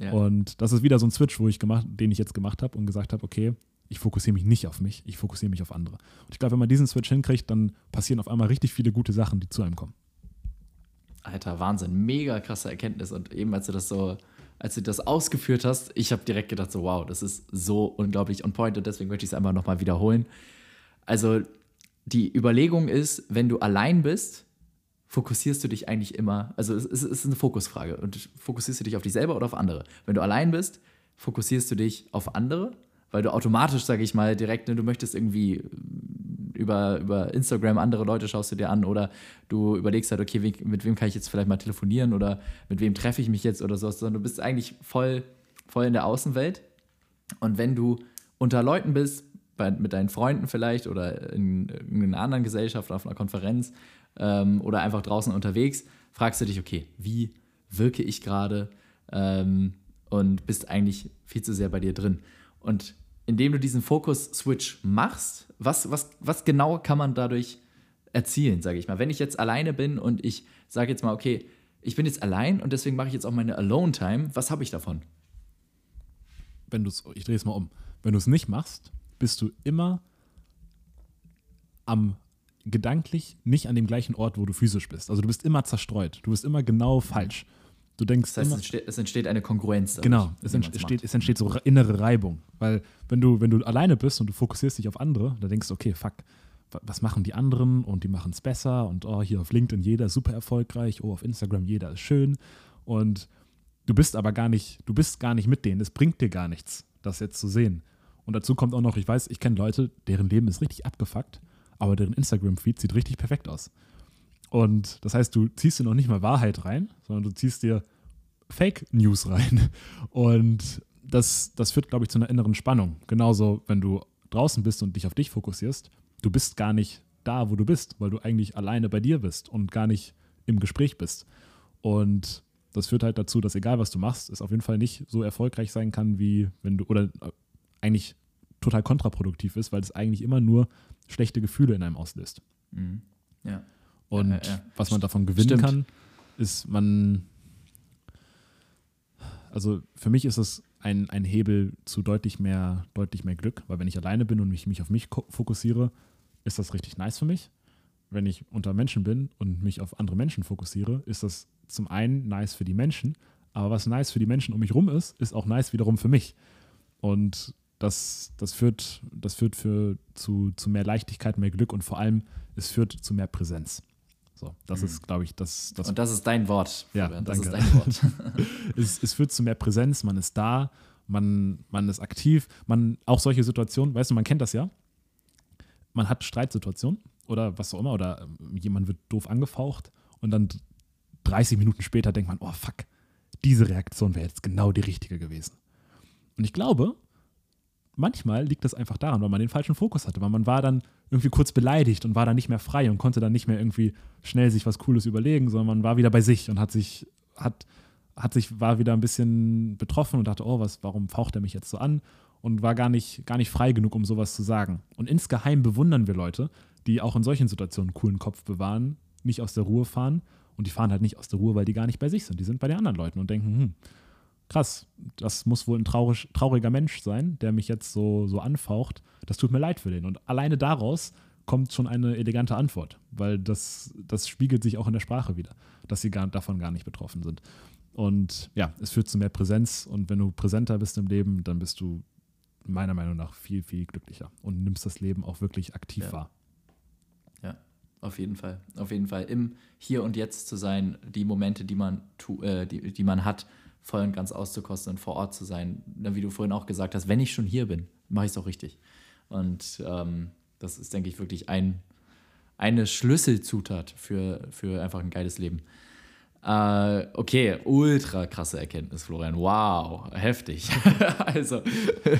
Ja. Und das ist wieder so ein Switch, wo ich gemacht, den ich jetzt gemacht habe und gesagt habe, okay, ich fokussiere mich nicht auf mich, ich fokussiere mich auf andere. Und ich glaube, wenn man diesen Switch hinkriegt, dann passieren auf einmal richtig viele gute Sachen, die zu einem kommen. Alter, Wahnsinn, mega krasse Erkenntnis. Und eben als du das so, als du das ausgeführt hast, ich habe direkt gedacht, so wow, das ist so unglaublich on point und deswegen möchte ich es einfach nochmal wiederholen. Also die Überlegung ist, wenn du allein bist, fokussierst du dich eigentlich immer, also es, es ist eine Fokusfrage und fokussierst du dich auf dich selber oder auf andere. Wenn du allein bist, fokussierst du dich auf andere weil du automatisch, sage ich mal, direkt, ne, du möchtest irgendwie äh, über, über Instagram andere Leute schaust du dir an oder du überlegst halt, okay, mit wem kann ich jetzt vielleicht mal telefonieren oder mit wem treffe ich mich jetzt oder so, sondern du bist eigentlich voll, voll in der Außenwelt. Und wenn du unter Leuten bist, bei, mit deinen Freunden vielleicht oder in, in einer anderen Gesellschaft, auf einer Konferenz ähm, oder einfach draußen unterwegs, fragst du dich, okay, wie wirke ich gerade ähm, und bist eigentlich viel zu sehr bei dir drin. Und indem du diesen Fokus-Switch machst, was, was, was genau kann man dadurch erzielen, sage ich mal? Wenn ich jetzt alleine bin und ich sage jetzt mal, okay, ich bin jetzt allein und deswegen mache ich jetzt auch meine Alone-Time, was habe ich davon? Wenn du ich drehe es mal um. Wenn du es nicht machst, bist du immer am gedanklich nicht an dem gleichen Ort, wo du physisch bist. Also du bist immer zerstreut. Du bist immer genau falsch. Du denkst das heißt, immer, es, entsteht, es entsteht eine Kongruenz. Genau, es entsteht, es entsteht so innere Reibung. Weil wenn du, wenn du alleine bist und du fokussierst dich auf andere, dann denkst du, okay, fuck, was machen die anderen und die machen es besser und oh, hier auf LinkedIn jeder ist super erfolgreich, oh, auf Instagram jeder ist schön und du bist aber gar nicht, du bist gar nicht mit denen, es bringt dir gar nichts, das jetzt zu sehen. Und dazu kommt auch noch, ich weiß, ich kenne Leute, deren Leben ist richtig abgefuckt, aber deren Instagram-Feed sieht richtig perfekt aus. Und das heißt, du ziehst dir noch nicht mal Wahrheit rein, sondern du ziehst dir Fake News rein. Und das, das führt, glaube ich, zu einer inneren Spannung. Genauso, wenn du draußen bist und dich auf dich fokussierst, du bist gar nicht da, wo du bist, weil du eigentlich alleine bei dir bist und gar nicht im Gespräch bist. Und das führt halt dazu, dass egal was du machst, es auf jeden Fall nicht so erfolgreich sein kann, wie wenn du, oder eigentlich total kontraproduktiv ist, weil es eigentlich immer nur schlechte Gefühle in einem auslöst. Mhm. Ja. Und ja, ja, was man davon gewinnen Stimmt. kann, ist, man, also für mich ist es ein, ein Hebel zu deutlich mehr, deutlich mehr Glück, weil wenn ich alleine bin und mich, mich auf mich fokussiere, ist das richtig nice für mich. Wenn ich unter Menschen bin und mich auf andere Menschen fokussiere, ist das zum einen nice für die Menschen, aber was nice für die Menschen um mich rum ist, ist auch nice wiederum für mich. Und das, das führt, das führt für, zu, zu mehr Leichtigkeit, mehr Glück und vor allem, es führt zu mehr Präsenz. So, das mhm. ist, glaube ich, das, das. Und das ist dein Wort. Ja, das danke. ist dein Wort. [laughs] [laughs] es, es führt zu mehr Präsenz, man ist da, man, man ist aktiv, man, auch solche Situationen, weißt du, man kennt das ja. Man hat Streitsituationen oder was auch immer, oder ähm, jemand wird doof angefaucht und dann 30 Minuten später denkt man, oh fuck, diese Reaktion wäre jetzt genau die richtige gewesen. Und ich glaube, manchmal liegt das einfach daran, weil man den falschen Fokus hatte, weil man war dann irgendwie kurz beleidigt und war dann nicht mehr frei und konnte dann nicht mehr irgendwie schnell sich was Cooles überlegen, sondern man war wieder bei sich und hat sich, hat, hat sich, war wieder ein bisschen betroffen und dachte, oh, was, warum faucht er mich jetzt so an? Und war gar nicht, gar nicht frei genug, um sowas zu sagen. Und insgeheim bewundern wir Leute, die auch in solchen Situationen einen coolen Kopf bewahren, nicht aus der Ruhe fahren. Und die fahren halt nicht aus der Ruhe, weil die gar nicht bei sich sind. Die sind bei den anderen Leuten und denken, hm, krass, das muss wohl ein traurig, trauriger Mensch sein, der mich jetzt so, so anfaucht. Das tut mir leid für den. Und alleine daraus kommt schon eine elegante Antwort, weil das, das spiegelt sich auch in der Sprache wieder, dass sie gar, davon gar nicht betroffen sind. Und ja, es führt zu mehr Präsenz und wenn du präsenter bist im Leben, dann bist du meiner Meinung nach viel, viel glücklicher und nimmst das Leben auch wirklich aktiv Ja. wahr. Ja, auf jeden Fall. Auf jeden Fall. Im Hier und Jetzt zu sein, die Momente, die man, tu, äh, die, die man hat, voll und ganz auszukosten und vor Ort zu sein. Wie du vorhin auch gesagt hast, wenn ich schon hier bin, mache ich es auch richtig. Und ähm, das ist, denke ich, wirklich ein, eine Schlüsselzutat für, für einfach ein geiles Leben. Äh, okay, ultra krasse Erkenntnis, Florian. Wow, heftig. [laughs] also, [laughs] äh,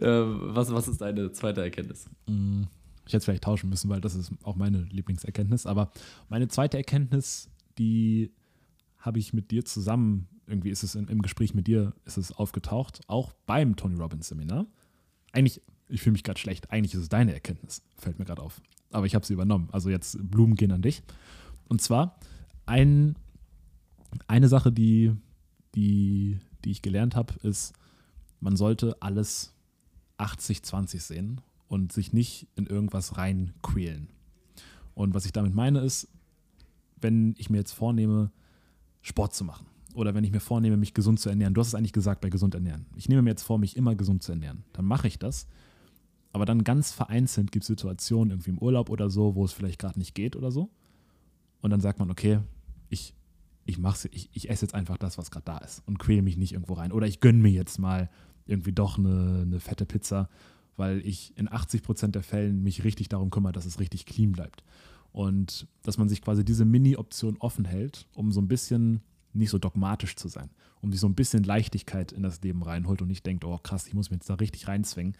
was, was ist deine zweite Erkenntnis? Ich hätte es vielleicht tauschen müssen, weil das ist auch meine Lieblingserkenntnis. Aber meine zweite Erkenntnis, die habe ich mit dir zusammen, irgendwie ist es in, im Gespräch mit dir, ist es aufgetaucht, auch beim Tony Robbins Seminar. Eigentlich, ich fühle mich gerade schlecht, eigentlich ist es deine Erkenntnis, fällt mir gerade auf. Aber ich habe sie übernommen. Also jetzt Blumen gehen an dich. Und zwar ein, eine Sache, die, die, die ich gelernt habe, ist, man sollte alles 80-20 sehen und sich nicht in irgendwas reinquälen. Und was ich damit meine ist, wenn ich mir jetzt vornehme, Sport zu machen oder wenn ich mir vornehme, mich gesund zu ernähren, du hast es eigentlich gesagt bei gesund ernähren. Ich nehme mir jetzt vor, mich immer gesund zu ernähren. Dann mache ich das. Aber dann ganz vereinzelt gibt es Situationen, irgendwie im Urlaub oder so, wo es vielleicht gerade nicht geht oder so. Und dann sagt man, okay, ich, ich, mach's, ich, ich esse jetzt einfach das, was gerade da ist und quäle mich nicht irgendwo rein. Oder ich gönne mir jetzt mal irgendwie doch eine, eine fette Pizza, weil ich in 80 Prozent der Fällen mich richtig darum kümmere, dass es richtig clean bleibt. Und dass man sich quasi diese Mini-Option offen hält, um so ein bisschen nicht so dogmatisch zu sein, um sich so ein bisschen Leichtigkeit in das Leben reinholt und nicht denkt, oh krass, ich muss mich jetzt da richtig reinzwingen.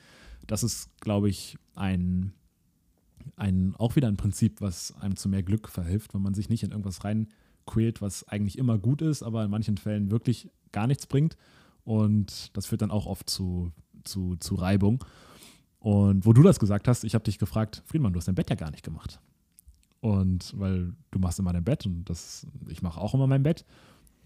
Das ist, glaube ich, ein, ein, auch wieder ein Prinzip, was einem zu mehr Glück verhilft, wenn man sich nicht in irgendwas reinquält, was eigentlich immer gut ist, aber in manchen Fällen wirklich gar nichts bringt. Und das führt dann auch oft zu, zu, zu Reibung. Und wo du das gesagt hast, ich habe dich gefragt, Friedmann, du hast dein Bett ja gar nicht gemacht. Und weil du machst immer dein Bett und das, ich mache auch immer mein Bett.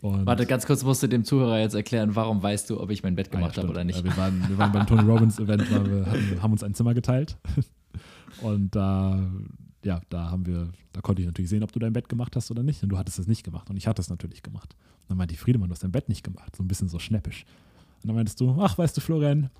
Und Warte, ganz kurz musst du dem Zuhörer jetzt erklären, warum weißt du, ob ich mein Bett Ah ja, gemacht habe oder nicht. Wir, waren, wir waren beim Tony Robbins Event, weil wir hatten, haben uns ein Zimmer geteilt. [laughs] Und da, ja, da haben wir, da konnte ich natürlich sehen, ob du dein Bett gemacht hast oder nicht. Und du hattest es nicht gemacht. Und ich hatte es natürlich gemacht. Und dann meinte ich, Friedemann, du hast dein Bett nicht gemacht. So ein bisschen so schnäppisch. Und dann meintest du, ach, weißt du, Florian,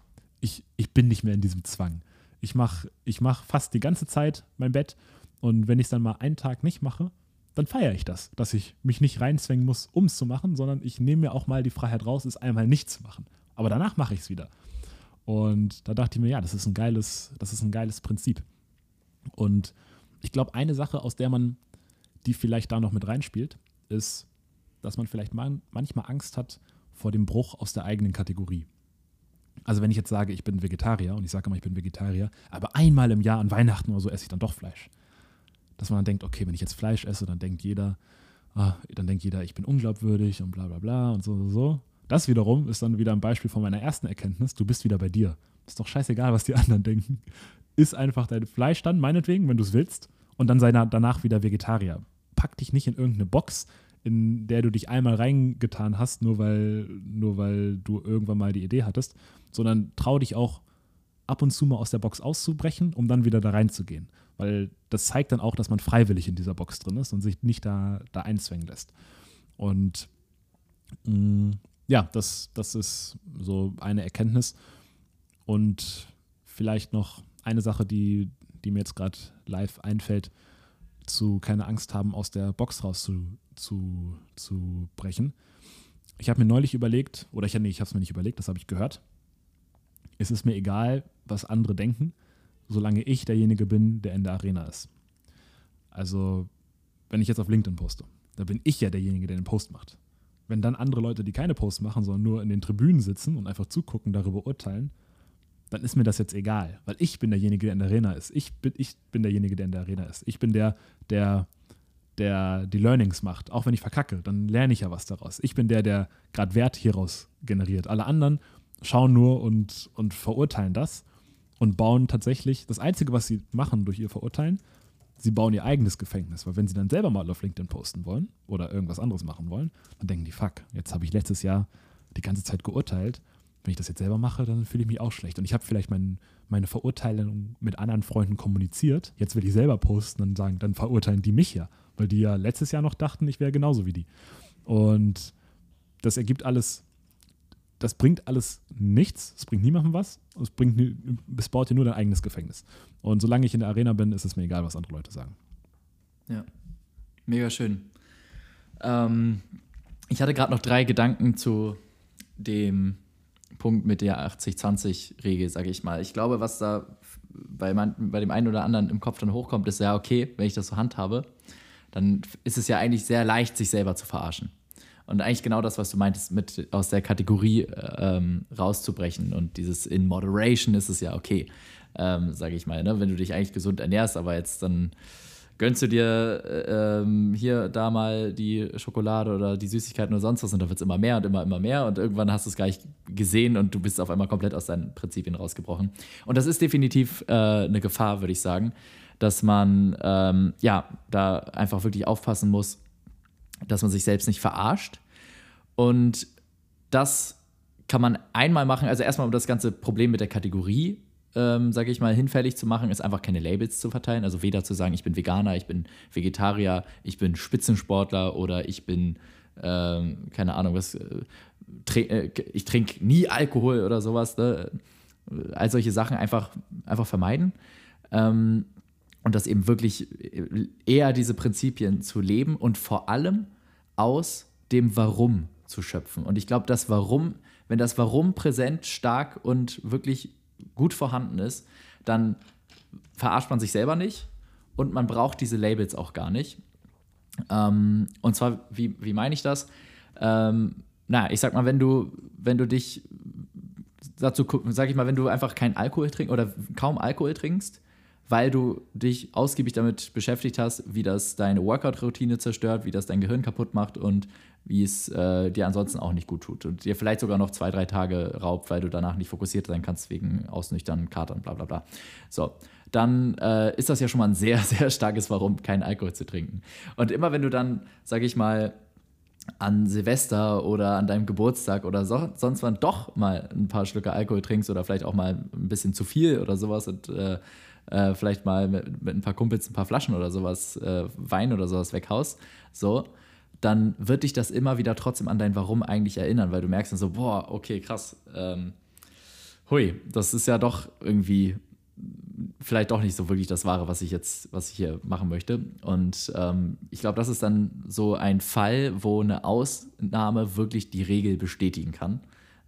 ich, ich bin nicht mehr in diesem Zwang. Ich mache ich mach fast die ganze Zeit mein Bett. Und wenn ich es dann mal einen Tag nicht mache, dann feiere ich das, dass ich mich nicht reinzwängen muss, um es zu machen, sondern ich nehme mir auch mal die Freiheit raus, es einmal nicht zu machen. Aber danach mache ich es wieder. Und da dachte ich mir, ja, das ist ein geiles, das ist ein geiles Prinzip. Und ich glaube, eine Sache, aus der man, die vielleicht da noch mit reinspielt, ist, dass man vielleicht man, manchmal Angst hat vor dem Bruch aus der eigenen Kategorie. Also wenn ich jetzt sage, ich bin Vegetarier und ich sage immer, ich bin Vegetarier, aber einmal im Jahr an Weihnachten oder so esse ich dann doch Fleisch. Dass man dann denkt, okay, wenn ich jetzt Fleisch esse, dann denkt jeder, ah, dann denkt jeder, ich bin unglaubwürdig und bla bla bla und so, so, so. Das wiederum ist dann wieder ein Beispiel von meiner ersten Erkenntnis. Du bist wieder bei dir. Ist doch scheißegal, was die [laughs] anderen denken. Ist einfach dein Fleisch dann, meinetwegen, wenn du es willst, und dann sei na- danach wieder Vegetarier. Pack dich nicht in irgendeine Box, in der du dich einmal reingetan hast, nur weil, nur weil du irgendwann mal die Idee hattest, sondern trau dich auch ab und zu mal aus der Box auszubrechen, um dann wieder da reinzugehen. Weil das zeigt dann auch, dass man freiwillig in dieser Box drin ist und sich nicht da, da einzwängen lässt. Und mh, ja, das, das ist so eine Erkenntnis. Und vielleicht noch eine Sache, die, die mir jetzt gerade live einfällt, zu keine Angst haben, aus der Box raus zu. Ich habe mir neulich überlegt, oder ich, nee, ich habe es mir nicht überlegt, das habe ich gehört. Es ist mir egal, was andere denken, solange ich derjenige bin, der in der Arena ist. Also, wenn ich jetzt auf LinkedIn poste, da bin ich ja derjenige, der den Post macht. wenn dann andere Leute, die keine Posts machen, sondern nur in den Tribünen sitzen und einfach zugucken, darüber urteilen, dann ist mir das jetzt egal, weil ich bin derjenige, der in der Arena ist. Ich bin, ich bin derjenige, der in der Arena ist. Ich bin der, der, der die Learnings macht. Auch wenn ich verkacke, dann lerne ich ja was daraus. Ich bin der, der gerade Wert hieraus generiert. Alle anderen schauen nur und, und verurteilen das und bauen tatsächlich, das Einzige, was sie machen durch ihr Verurteilen, sie bauen ihr eigenes Gefängnis. Weil wenn sie dann selber mal auf LinkedIn posten wollen oder irgendwas anderes machen wollen, dann denken die, fuck, jetzt habe ich letztes Jahr die ganze Zeit geurteilt wenn ich das jetzt selber mache, dann fühle ich mich auch schlecht. Und ich habe vielleicht mein, meine Verurteilung mit anderen Freunden kommuniziert. Jetzt will ich selber posten und sagen, dann verurteilen die mich ja, weil die ja letztes Jahr noch dachten, ich wäre genauso wie die. Und das ergibt alles, das bringt alles nichts, es bringt niemandem was, es, bringt, es baut dir nur dein eigenes Gefängnis. Und solange ich in der Arena bin, ist es mir egal, was andere Leute sagen. Ja, mega schön. Ähm, ich hatte gerade noch drei Gedanken zu dem Punkt mit der 80-20-Regel, sage ich mal. Ich glaube, was da bei, man, bei dem einen oder anderen im Kopf dann hochkommt, ist ja, okay, wenn ich das so handhabe, dann ist es ja eigentlich sehr leicht, sich selber zu verarschen. Und eigentlich genau das, was du meintest, mit aus der Kategorie ähm, rauszubrechen. Und dieses in Moderation ist es ja okay, ähm, sage ich mal. Ne? Wenn du dich eigentlich gesund ernährst, aber jetzt dann gönnst du dir äh, ähm, hier da mal die Schokolade oder die Süßigkeiten oder sonst was und da wird es immer mehr und immer, immer mehr und irgendwann hast du es gar nicht gesehen und du bist auf einmal komplett aus deinen Prinzipien rausgebrochen. Und das ist definitiv äh, eine Gefahr, würde ich sagen, dass man ähm, ja da einfach wirklich aufpassen muss, dass man sich selbst nicht verarscht. Und das kann man einmal machen, also erstmal um das ganze Problem mit der Kategorie ähm, sage ich mal, hinfällig zu machen, ist einfach keine Labels zu verteilen. Also weder zu sagen, ich bin Veganer, ich bin Vegetarier, ich bin Spitzensportler oder ich bin, ähm, keine Ahnung, was, äh, trink, äh, ich trinke nie Alkohol oder sowas. Ne? All solche Sachen einfach, einfach vermeiden. Ähm, und das eben wirklich eher diese Prinzipien zu leben und vor allem aus dem Warum zu schöpfen. Und ich glaube, das Warum, wenn das Warum präsent, stark und wirklich gut vorhanden ist, dann verarscht man sich selber nicht und man braucht diese Labels auch gar nicht. Ähm, und zwar, wie, wie meine ich das? Ähm, na, ich sag mal, wenn du, wenn du dich dazu, sag ich mal, wenn du einfach keinen Alkohol trinkst oder kaum Alkohol trinkst, weil du dich ausgiebig damit beschäftigt hast, wie das deine Workout-Routine zerstört, wie das dein Gehirn kaputt macht und wie es äh, dir ansonsten auch nicht gut tut und dir vielleicht sogar noch zwei, drei Tage raubt, weil du danach nicht fokussiert sein kannst wegen Ausnüchtern, Katern, bla bla bla. So, dann äh, ist das ja schon mal ein sehr, [laughs] sehr starkes Warum, keinen Alkohol zu trinken. Und immer wenn du dann, sag ich mal, an Silvester oder an deinem Geburtstag oder so, sonst wann doch mal ein paar Schlücke Alkohol trinkst oder vielleicht auch mal ein bisschen zu viel oder sowas und äh, äh, vielleicht mal mit, mit, ein paar Kumpels ein paar Flaschen oder sowas, äh, Wein oder sowas weghaust, so, dann wird dich das immer wieder trotzdem an dein Warum eigentlich erinnern, weil du merkst dann so, boah, okay, krass, ähm, hui, das ist ja doch irgendwie vielleicht doch nicht so wirklich das Wahre, was ich jetzt, was ich hier machen möchte. Und ähm, ich glaube, das ist dann so ein Fall, wo eine Ausnahme wirklich die Regel bestätigen kann.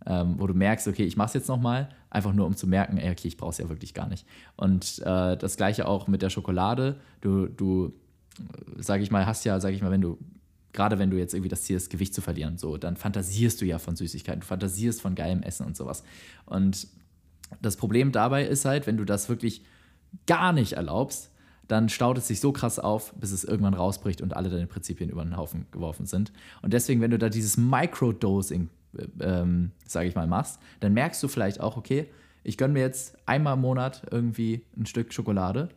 Ähm, wo du merkst, okay, ich mache es jetzt nochmal, einfach nur um zu merken, ey, okay, ich brauche es ja wirklich gar nicht. Und äh, das gleiche auch mit der Schokolade. Du, du, sage ich mal, hast ja, sage ich mal, wenn du gerade wenn du jetzt irgendwie das Ziel hast, Gewicht zu verlieren, so, dann fantasierst du ja von Süßigkeiten, du fantasierst von geilem Essen und sowas. Und das Problem dabei ist halt, wenn du das wirklich gar nicht erlaubst, dann staut es sich so krass auf, bis es irgendwann rausbricht und alle deine Prinzipien über den Haufen geworfen sind. Und deswegen, wenn du da dieses Microdosing, ähm, sage ich mal, machst, dann merkst du vielleicht auch, okay, ich gönne mir jetzt einmal im Monat irgendwie ein Stück Schokolade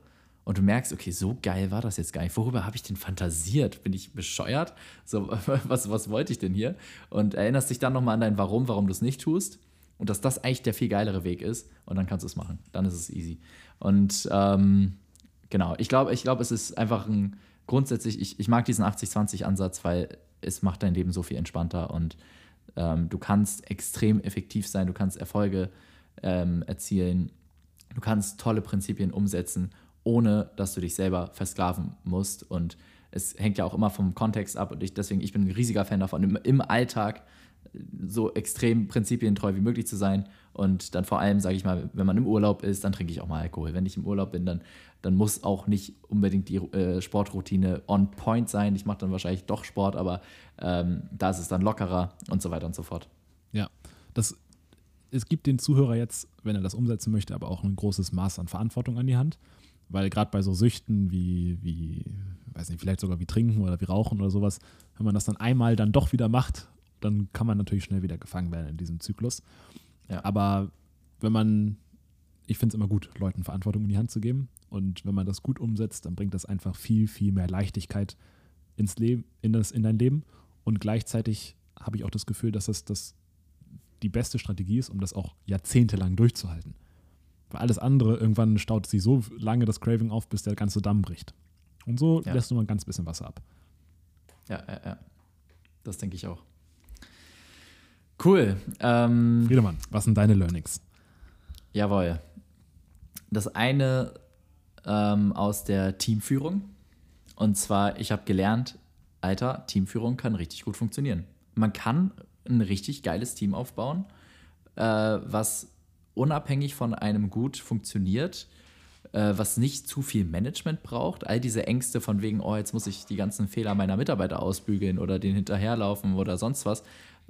und du merkst, okay, so geil war das jetzt gar nicht. Worüber habe ich denn fantasiert? Bin ich bescheuert? So, [laughs] was, was wollte ich denn hier? Und erinnerst dich dann nochmal an dein Warum, warum du es nicht tust. Und dass das eigentlich der viel geilere Weg ist. Und dann kannst du es machen. Dann ist es easy. Und ähm, genau, ich glaube, ich glaube, es ist einfach ein grundsätzlich, ich, ich mag diesen 80-20-Ansatz, weil es macht dein Leben so viel entspannter und ähm, du kannst extrem effektiv sein, du kannst Erfolge ähm, erzielen, du kannst tolle Prinzipien umsetzen ohne dass du dich selber versklaven musst. Und es hängt ja auch immer vom Kontext ab. Und ich, deswegen, ich bin ein riesiger Fan davon, im, im Alltag so extrem prinzipientreu wie möglich zu sein. Und dann vor allem, sage ich mal, wenn man im Urlaub ist, dann trinke ich auch mal Alkohol. Wenn ich im Urlaub bin, dann, dann muss auch nicht unbedingt die äh, Sportroutine on point sein. Ich mache dann wahrscheinlich doch Sport, aber ähm, da ist es dann lockerer und so weiter und so fort. Ja, das, es gibt den Zuhörer jetzt, wenn er das umsetzen möchte, aber auch ein großes Maß an Verantwortung an die Hand. Weil gerade bei so Süchten wie, wie, weiß nicht, vielleicht sogar wie Trinken oder wie Rauchen oder sowas, wenn man das dann einmal dann doch wieder macht, dann kann man natürlich schnell wieder gefangen werden in diesem Zyklus. Ja. Aber wenn man, ich finde es immer gut, Leuten Verantwortung in die Hand zu geben. Und wenn man das gut umsetzt, dann bringt das einfach viel, viel mehr Leichtigkeit ins Leben, in, das, in dein Leben. Und gleichzeitig habe ich auch das Gefühl, dass das, das die beste Strategie ist, um das auch jahrzehntelang durchzuhalten. Weil alles andere, irgendwann staut sich so lange das Craving auf, bis der ganze Damm bricht. Und so ja. lässt du mal ein ganz bisschen Wasser ab. Ja, ja, ja. Das denke ich auch. Cool. Ähm, Friedemann, was sind deine Learnings? Jawohl. Das eine ähm, aus der Teamführung. Und zwar, ich habe gelernt, Alter, Teamführung kann richtig gut funktionieren. Man kann ein richtig geiles Team aufbauen, äh, was unabhängig von einem gut funktioniert, äh, was nicht zu viel Management braucht. All diese Ängste von wegen, oh, jetzt muss ich die ganzen Fehler meiner Mitarbeiter ausbügeln oder denen hinterherlaufen oder sonst was,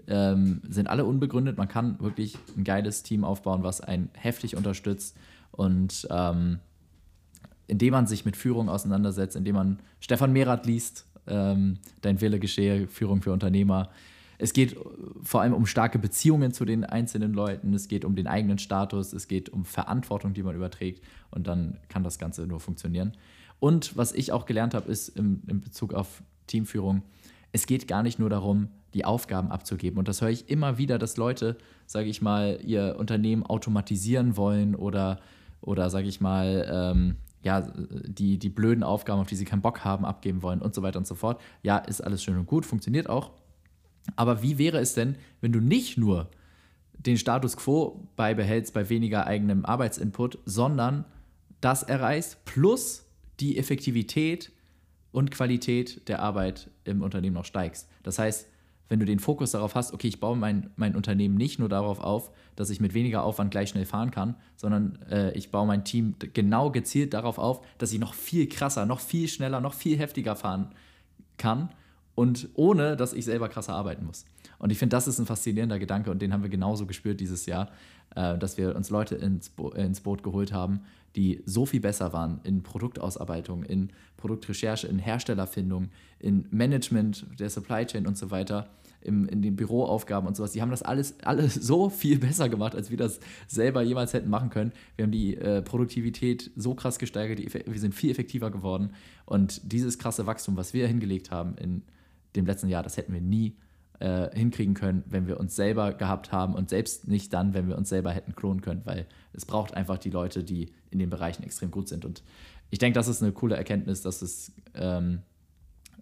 ähm, sind alle unbegründet. Man kann wirklich ein geiles Team aufbauen, was einen heftig unterstützt und ähm, indem man sich mit Führung auseinandersetzt, indem man Stefan Merath liest, ähm, Dein Wille geschehe, Führung für Unternehmer, es geht vor allem um starke Beziehungen zu den einzelnen Leuten, es geht um den eigenen Status, es geht um Verantwortung, die man überträgt und dann kann das Ganze nur funktionieren. Und was ich auch gelernt habe, ist im, in Bezug auf Teamführung, es geht gar nicht nur darum, die Aufgaben abzugeben. Und das höre ich immer wieder, dass Leute, sage ich mal, ihr Unternehmen automatisieren wollen oder, oder sage ich mal, ähm, ja, die, die blöden Aufgaben, auf die sie keinen Bock haben, abgeben wollen und so weiter und so fort. Ja, ist alles schön und gut, funktioniert auch. Aber wie wäre es denn, wenn du nicht nur den Status quo beibehältst bei weniger eigenem Arbeitsinput, sondern das erreichst plus die Effektivität und Qualität der Arbeit im Unternehmen noch steigst. Das heißt, wenn du den Fokus darauf hast, okay, ich baue mein, mein Unternehmen nicht nur darauf auf, dass ich mit weniger Aufwand gleich schnell fahren kann, sondern äh, ich baue mein Team genau gezielt darauf auf, dass ich noch viel krasser, noch viel schneller, noch viel heftiger fahren kann und ohne, dass ich selber krasser arbeiten muss. Und ich finde, das ist ein faszinierender Gedanke und den haben wir genauso gespürt dieses Jahr, äh, dass wir uns Leute ins, Bo ins Boot geholt haben, die so viel besser waren in Produktausarbeitung, in Produktrecherche, in Herstellerfindung, in Management der Supply Chain und so weiter, im, in den Büroaufgaben und sowas. Die haben das alles, alles [laughs] so viel besser gemacht, als wir das selber jemals hätten machen können. Wir haben die äh, Produktivität so krass gesteigert, wir sind viel effektiver geworden. Und dieses krasse Wachstum, was wir hingelegt haben in dem letzten Jahr, das hätten wir nie äh, hinkriegen können, wenn wir uns selber gehabt haben und selbst nicht dann, wenn wir uns selber hätten klonen können, weil es braucht einfach die Leute, die in den Bereichen extrem gut sind. Und ich denke, das ist eine coole Erkenntnis, dass es ähm,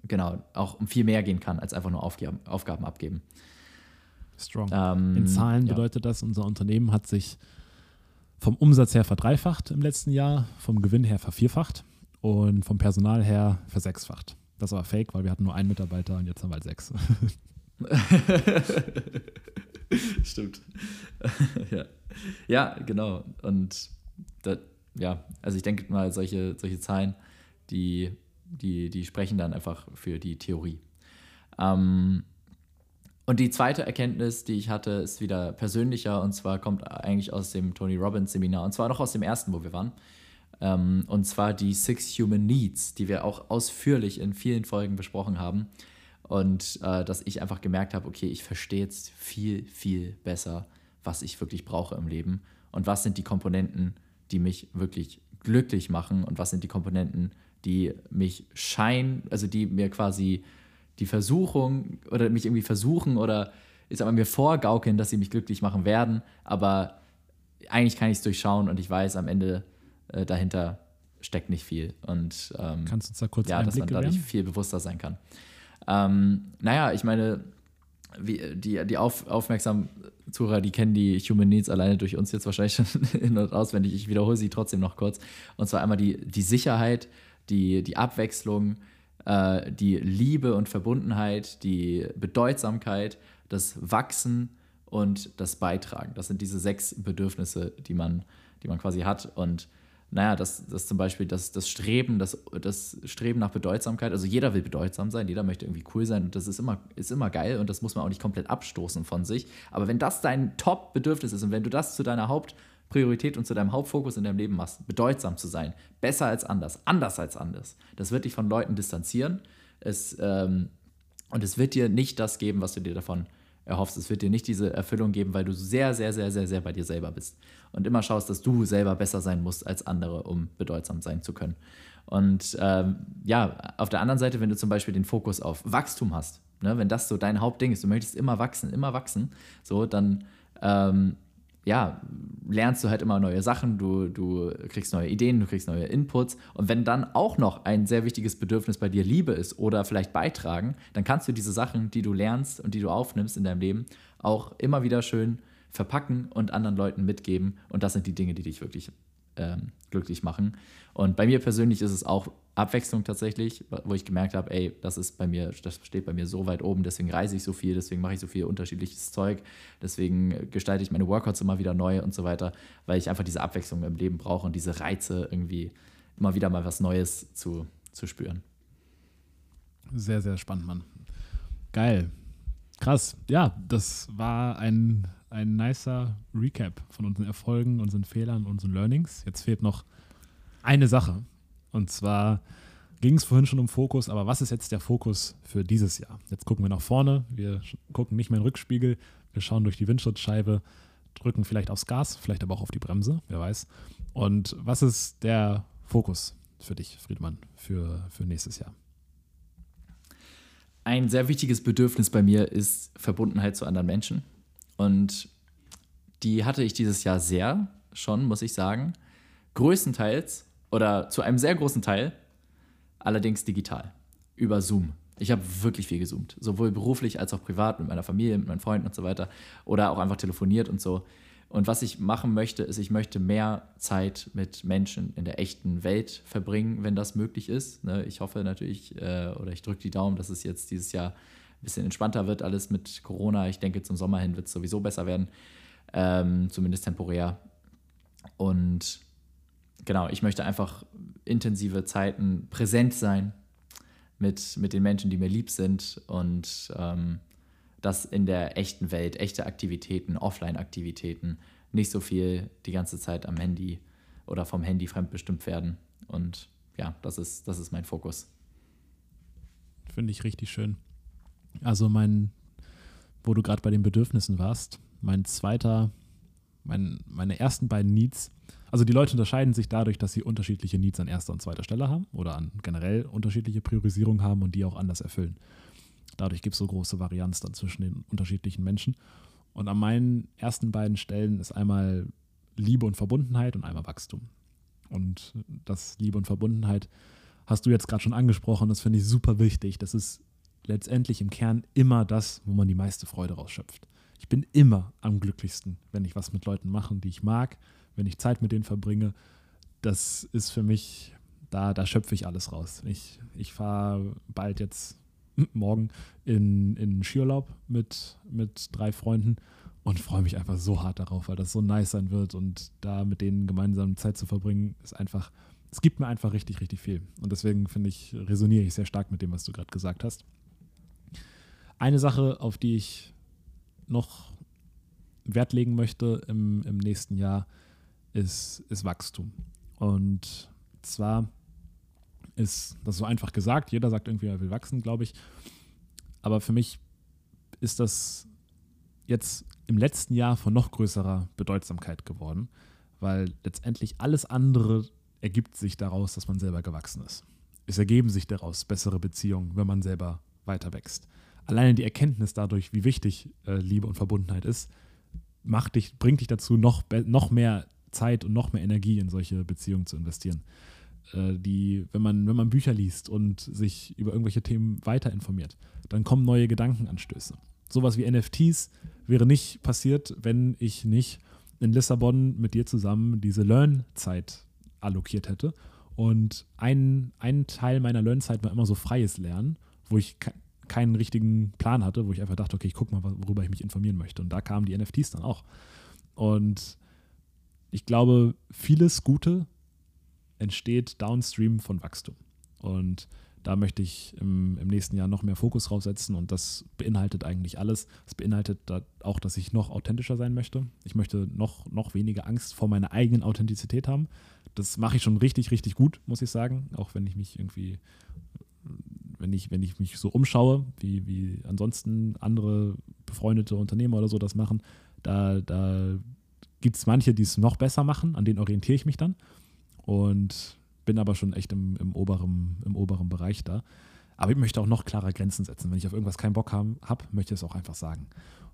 genau auch um viel mehr gehen kann, als einfach nur Aufgaben, Aufgaben abgeben. Strong. Ähm, in Zahlen ja. bedeutet das, unser Unternehmen hat sich vom Umsatz her verdreifacht im letzten Jahr, vom Gewinn her vervierfacht und vom Personal her versechsfacht. Das war fake, weil wir hatten nur einen Mitarbeiter und jetzt haben wir halt sechs. [laughs] [laughs] Stimmt. [laughs] ja. ja, genau. Und das, ja, also ich denke mal, solche, solche Zahlen, die, die, die sprechen dann einfach für die Theorie. Ähm, und die zweite Erkenntnis, die ich hatte, ist wieder persönlicher und zwar kommt eigentlich aus dem Tony Robbins Seminar und zwar noch aus dem ersten, wo wir waren. Ähm, und zwar die Six Human Needs, die wir auch ausführlich in vielen Folgen besprochen haben. Und äh, dass ich einfach gemerkt habe, okay, ich verstehe jetzt viel, viel besser, was ich wirklich brauche im Leben und was sind die Komponenten, die mich wirklich glücklich machen und was sind die Komponenten, die mich scheinen, also die mir quasi die Versuchung oder mich irgendwie versuchen oder ich sag mal, mir vorgaukeln, dass sie mich glücklich machen werden, aber eigentlich kann ich es durchschauen und ich weiß am Ende, äh, dahinter steckt nicht viel. Und ähm, kannst du uns da kurz ja, dass man dadurch viel bewusster sein kann. Ähm, naja, ich meine, wie, die, die auf, aufmerksamen Zuhörer, die kennen die Human Needs alleine durch uns jetzt wahrscheinlich schon [laughs] in- und auswendig. Ich wiederhole sie trotzdem noch kurz. Und zwar einmal die, die Sicherheit, die, die Abwechslung, äh, die Liebe und Verbundenheit, die Bedeutsamkeit, das Wachsen und das Beitragen. Das sind diese sechs Bedürfnisse, die man, die man quasi hat. Und naja, das, das zum Beispiel das, das Streben, das, das Streben nach Bedeutsamkeit. Also jeder will bedeutsam sein, jeder möchte irgendwie cool sein und das ist immer, ist immer geil und das muss man auch nicht komplett abstoßen von sich. Aber wenn das dein Top-Bedürfnis ist und wenn du das zu deiner Hauptpriorität und zu deinem Hauptfokus in deinem Leben machst, bedeutsam zu sein, besser als anders, anders als anders, das wird dich von Leuten distanzieren. Es, ähm, und es wird dir nicht das geben, was du dir davon erhoffst. Es wird dir nicht diese Erfüllung geben, weil du sehr, sehr, sehr, sehr, sehr bei dir selber bist und immer schaust, dass du selber besser sein musst als andere, um bedeutsam sein zu können. Und ähm, ja, auf der anderen Seite, wenn du zum Beispiel den Fokus auf Wachstum hast, ne, wenn das so dein Hauptding ist, du möchtest immer wachsen, immer wachsen, so, dann ähm, ja, lernst du halt immer neue Sachen, du, du kriegst neue Ideen, du kriegst neue Inputs. Und wenn dann auch noch ein sehr wichtiges Bedürfnis bei dir Liebe ist oder vielleicht beitragen, dann kannst du diese Sachen, die du lernst und die du aufnimmst in deinem Leben, auch immer wieder schön verpacken und anderen Leuten mitgeben. Und das sind die Dinge, die dich wirklich ähm, glücklich machen. Und bei mir persönlich ist es auch Abwechslung tatsächlich, wo ich gemerkt habe, ey, das ist bei mir, das steht bei mir so weit oben, deswegen reise ich so viel, deswegen mache ich so viel unterschiedliches Zeug, deswegen gestalte ich meine Workouts immer wieder neu und so weiter, weil ich einfach diese Abwechslung im Leben brauche und diese Reize irgendwie immer wieder mal was Neues zu, zu spüren. Sehr, sehr spannend, Mann. Geil. Krass. Ja, das war ein, ein nicer Recap von unseren Erfolgen, unseren Fehlern, unseren Learnings. Jetzt fehlt noch eine Sache. Und zwar ging es vorhin schon um Fokus, aber was ist jetzt der Fokus für dieses Jahr? Jetzt gucken wir nach vorne, wir gucken nicht mehr in den Rückspiegel, wir schauen durch die Windschutzscheibe, drücken vielleicht aufs Gas, vielleicht aber auch auf die Bremse, wer weiß. Und was ist der Fokus für dich, Friedmann, für, für nächstes Jahr? Ein sehr wichtiges Bedürfnis bei mir ist Verbundenheit zu anderen Menschen. Und die hatte ich dieses Jahr sehr schon, muss ich sagen. Größtenteils oder zu einem sehr großen Teil allerdings digital, über Zoom. Ich habe wirklich viel gezoomt, sowohl beruflich als auch privat mit meiner Familie, mit meinen Freunden und so weiter oder auch einfach telefoniert und so. Und was ich machen möchte, ist, ich möchte mehr Zeit mit Menschen in der echten Welt verbringen, wenn das möglich ist. Ne? Ich hoffe natürlich, äh, oder ich drücke die Daumen, dass es jetzt dieses Jahr ein bisschen entspannter wird, alles mit Corona. Ich denke, zum Sommer hin wird es sowieso besser werden, ähm, zumindest temporär. Und genau, ich möchte einfach intensive Zeiten präsent sein mit, mit den Menschen, die mir lieb sind und ähm, das in der echten Welt, echte Aktivitäten, Offline-Aktivitäten, nicht so viel die ganze Zeit am Handy oder vom Handy fremdbestimmt werden. Und ja, das ist, das ist mein Fokus. Finde ich richtig schön. Also mein, wo du gerade bei den Bedürfnissen warst, mein zweiter, mein, meine ersten beiden Needs also die Leute unterscheiden sich dadurch, dass sie unterschiedliche Needs an erster und zweiter Stelle haben oder an generell unterschiedliche Priorisierung haben und die auch anders erfüllen. Dadurch gibt es so große Varianz dann zwischen den unterschiedlichen Menschen. Und an meinen ersten beiden Stellen ist einmal Liebe und Verbundenheit und einmal Wachstum. Und das Liebe und Verbundenheit hast du jetzt gerade schon angesprochen, das finde ich super wichtig. Das ist letztendlich im Kern immer das, wo man die meiste Freude rausschöpft. Ich bin immer am glücklichsten, wenn ich was mit Leuten mache, die ich mag, wenn ich Zeit mit denen verbringe, das ist für mich, da, da schöpfe ich alles raus. Ich, ich fahre bald jetzt morgen in, in Skiurlaub mit, mit drei Freunden und freue mich einfach so hart darauf, weil das so nice sein wird und da mit denen gemeinsam Zeit zu verbringen, ist einfach, es gibt mir einfach richtig, richtig viel. Und deswegen finde ich, resoniere ich sehr stark mit dem, was du gerade gesagt hast. Eine Sache, auf die ich noch Wert legen möchte im, im nächsten Jahr, ist, ist Wachstum. Und zwar ist das so einfach gesagt, jeder sagt irgendwie, er will wachsen, glaube ich. Aber für mich ist das jetzt im letzten Jahr von noch größerer Bedeutsamkeit geworden, weil letztendlich alles andere ergibt sich daraus, dass man selber gewachsen ist. Es ergeben sich daraus bessere Beziehungen, wenn man selber weiter wächst. Alleine die Erkenntnis dadurch, wie wichtig äh, Liebe und Verbundenheit ist, macht dich, bringt dich dazu, noch, noch mehr Zeit und noch mehr Energie in solche Beziehungen zu investieren. Äh, die, wenn man, wenn man Bücher liest und sich über irgendwelche Themen weiter informiert, dann kommen neue Gedankenanstöße. Sowas wie NFTs wäre nicht passiert, wenn ich nicht in Lissabon mit dir zusammen diese Learn-Zeit allokiert hätte Und ein, ein Teil meiner Lernzeit war immer so freies Lernen, wo ich ke keinen richtigen Plan hatte, wo ich einfach dachte, okay, ich gucke mal, worüber ich mich informieren möchte. Und da kamen die NFTs dann auch. Und ich glaube, vieles Gute entsteht downstream von Wachstum. Und da möchte ich im, im, nächsten Jahr noch mehr Fokus draufsetzen und das beinhaltet eigentlich alles. Es beinhaltet da auch, dass ich noch authentischer sein möchte. Ich möchte noch, noch weniger Angst vor meiner eigenen Authentizität haben. Das mache ich schon richtig, richtig gut, muss ich sagen. Auch wenn ich mich irgendwie, wenn ich, wenn ich mich so umschaue, wie, wie ansonsten andere befreundete Unternehmer oder so das machen, da, da gibt es manche, die es noch besser machen, an denen orientiere ich mich dann. Und bin aber schon echt im, im, oberen, im oberen Bereich da. Aber ich möchte auch noch klarer Grenzen setzen. Wenn ich auf irgendwas keinen Bock habe, hab, möchte ich es auch einfach sagen.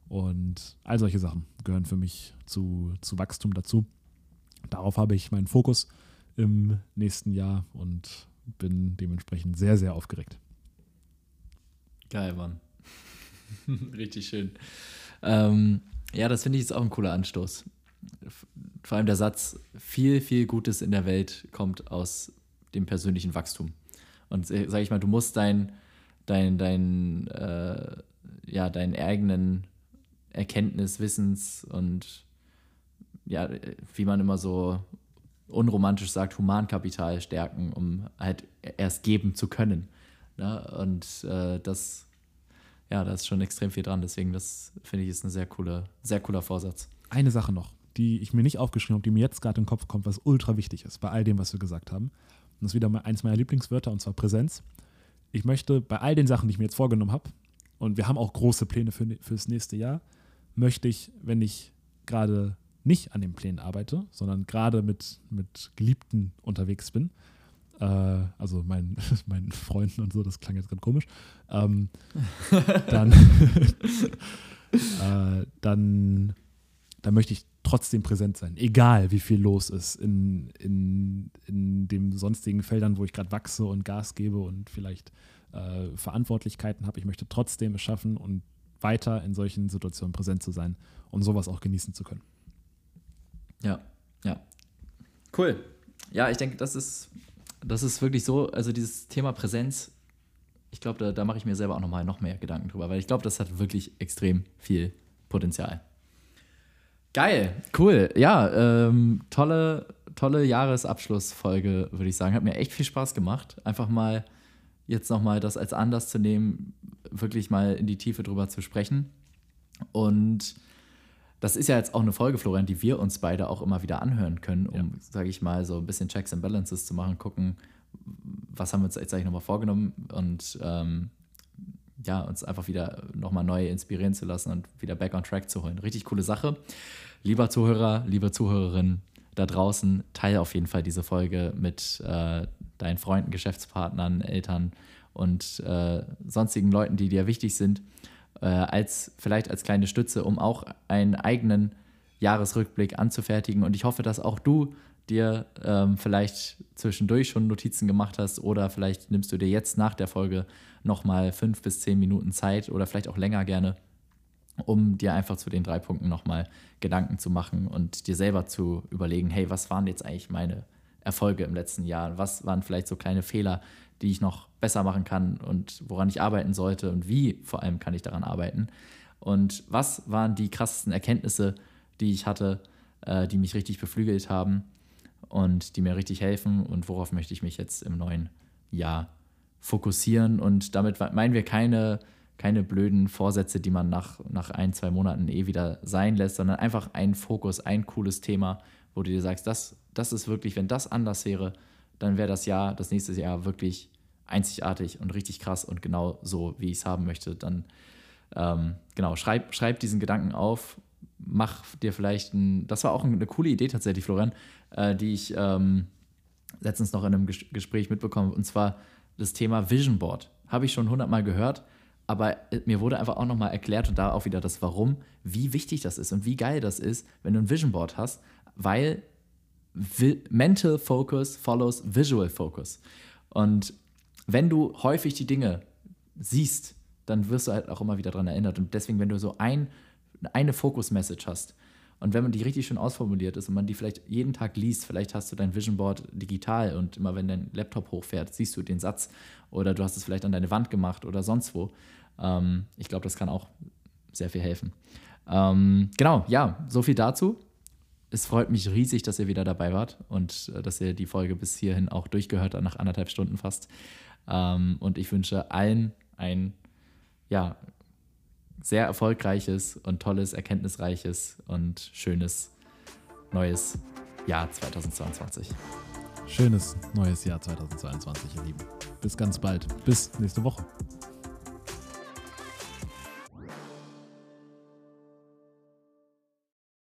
Und all solche Sachen gehören für mich zu, zu Wachstum dazu. Darauf habe ich meinen Fokus im nächsten Jahr und bin dementsprechend sehr, sehr aufgeregt. Geil, Mann. [laughs] Richtig schön. Ähm, ja, das finde ich jetzt auch ein cooler Anstoß vor allem der Satz, viel, viel Gutes in der Welt kommt aus dem persönlichen Wachstum. Und äh, sage ich mal, du musst dein, dein, dein, äh, ja, deinen eigenen Erkenntnis, Wissens und ja, wie man immer so unromantisch sagt, Humankapital stärken, um halt erst geben zu können. Ne? Und äh, das, ja, da ist schon extrem viel dran. Deswegen, das finde ich ist ein sehr cooler, sehr cooler Vorsatz. Eine Sache noch die ich mir nicht aufgeschrieben habe, die mir jetzt gerade in den Kopf kommt, was ultra wichtig ist bei all dem, was wir gesagt haben. Und das ist wieder eins meiner Lieblingswörter, und zwar Präsenz. Ich möchte bei all den Sachen, die ich mir jetzt vorgenommen habe, und wir haben auch große Pläne für, fürs nächste Jahr, möchte ich, wenn ich gerade nicht an den Plänen arbeite, sondern gerade mit, mit Geliebten unterwegs bin, äh, also [laughs] meinen mein Freunden und so, das klang jetzt gerade komisch, ähm, dann, [laughs] äh, dann, dann möchte ich trotzdem präsent sein, egal wie viel los ist in, in, in den sonstigen Feldern, wo ich gerade wachse und Gas gebe und vielleicht äh, Verantwortlichkeiten habe. Ich möchte trotzdem es schaffen und weiter in solchen Situationen präsent zu sein und sowas auch genießen zu können. Ja, ja. Cool. Ja, ich denke, das ist, das ist wirklich so, also dieses Thema Präsenz, ich glaube, da, da mache ich mir selber auch nochmal noch mehr Gedanken drüber, weil ich glaube, das hat wirklich extrem viel Potenzial. Geil, cool. Ja, ähm, tolle, tolle Jahresabschlussfolge, würde ich sagen. Hat mir echt viel Spaß gemacht. Einfach mal jetzt nochmal das als Anlass zu nehmen, wirklich mal in die Tiefe drüber zu sprechen. Und das ist ja jetzt auch eine Folge, Florian, die wir uns beide auch immer wieder anhören können, um, ja. sage ich mal, so ein bisschen Checks and Balances zu machen, gucken, was haben wir uns jetzt eigentlich nochmal vorgenommen und ähm, ja, uns einfach wieder nochmal neu inspirieren zu lassen und wieder back on track zu holen. Richtig coole Sache. Lieber Zuhörer, liebe Zuhörerin da draußen, teile auf jeden Fall diese Folge mit äh, deinen Freunden, Geschäftspartnern, Eltern und äh, sonstigen Leuten, die dir wichtig sind, äh, als vielleicht als kleine Stütze, um auch einen eigenen Jahresrückblick anzufertigen. Und ich hoffe, dass auch du dir ähm, vielleicht zwischendurch schon Notizen gemacht hast oder vielleicht nimmst du dir jetzt nach der Folge nochmal fünf bis zehn Minuten Zeit oder vielleicht auch länger gerne, um dir einfach zu den drei Punkten nochmal Gedanken zu machen und dir selber zu überlegen, hey, was waren jetzt eigentlich meine Erfolge im letzten Jahr? Was waren vielleicht so kleine Fehler, die ich noch besser machen kann und woran ich arbeiten sollte und wie vor allem kann ich daran arbeiten? Und was waren die krassesten Erkenntnisse, die ich hatte, äh, die mich richtig beflügelt haben und die mir richtig helfen und worauf möchte ich mich jetzt im neuen Jahr fokussieren? Und damit meinen wir keine keine blöden Vorsätze, die man nach, nach ein, zwei Monaten eh wieder sein lässt, sondern einfach ein Fokus, ein cooles Thema, wo du dir sagst, das, das ist wirklich, wenn das anders wäre, dann wäre das Jahr, das nächste Jahr wirklich einzigartig und richtig krass und genau so, wie ich es haben möchte. Dann, ähm, genau, schreib, schreib diesen Gedanken auf, mach dir vielleicht ein, das war auch eine coole Idee tatsächlich, Florian, äh, die ich ähm, letztens noch in einem Gespräch mitbekommen und zwar das Thema Vision Board. Habe ich schon hundertmal gehört, aber äh, mir wurde einfach auch nochmal erklärt und da auch wieder das Warum, wie wichtig das ist und wie geil das ist, wenn du ein Vision Board hast, weil Mental Focus follows Visual Focus. Und wenn du häufig die Dinge siehst, dann wirst du halt auch immer wieder daran erinnert. Und deswegen, wenn du so ein, eine Focus-Message hast Und wenn man die richtig schön ausformuliert ist und man die vielleicht jeden Tag liest, vielleicht hast du dein Vision Board digital und immer wenn dein Laptop hochfährt, siehst du den Satz oder du hast es vielleicht an deine Wand gemacht oder sonst wo. Ähm, ich glaube, das kann auch sehr viel helfen. Ähm, genau, ja, so viel dazu. Es freut mich riesig, dass ihr wieder dabei wart und äh, dass ihr die Folge bis hierhin auch durchgehört habt, nach anderthalb Stunden fast. Ähm, und ich wünsche allen ein ja, sehr erfolgreiches und tolles, erkenntnisreiches und schönes neues Jahr 2022. Schönes neues Jahr 2022, ihr Lieben. Bis ganz bald. Bis nächste Woche.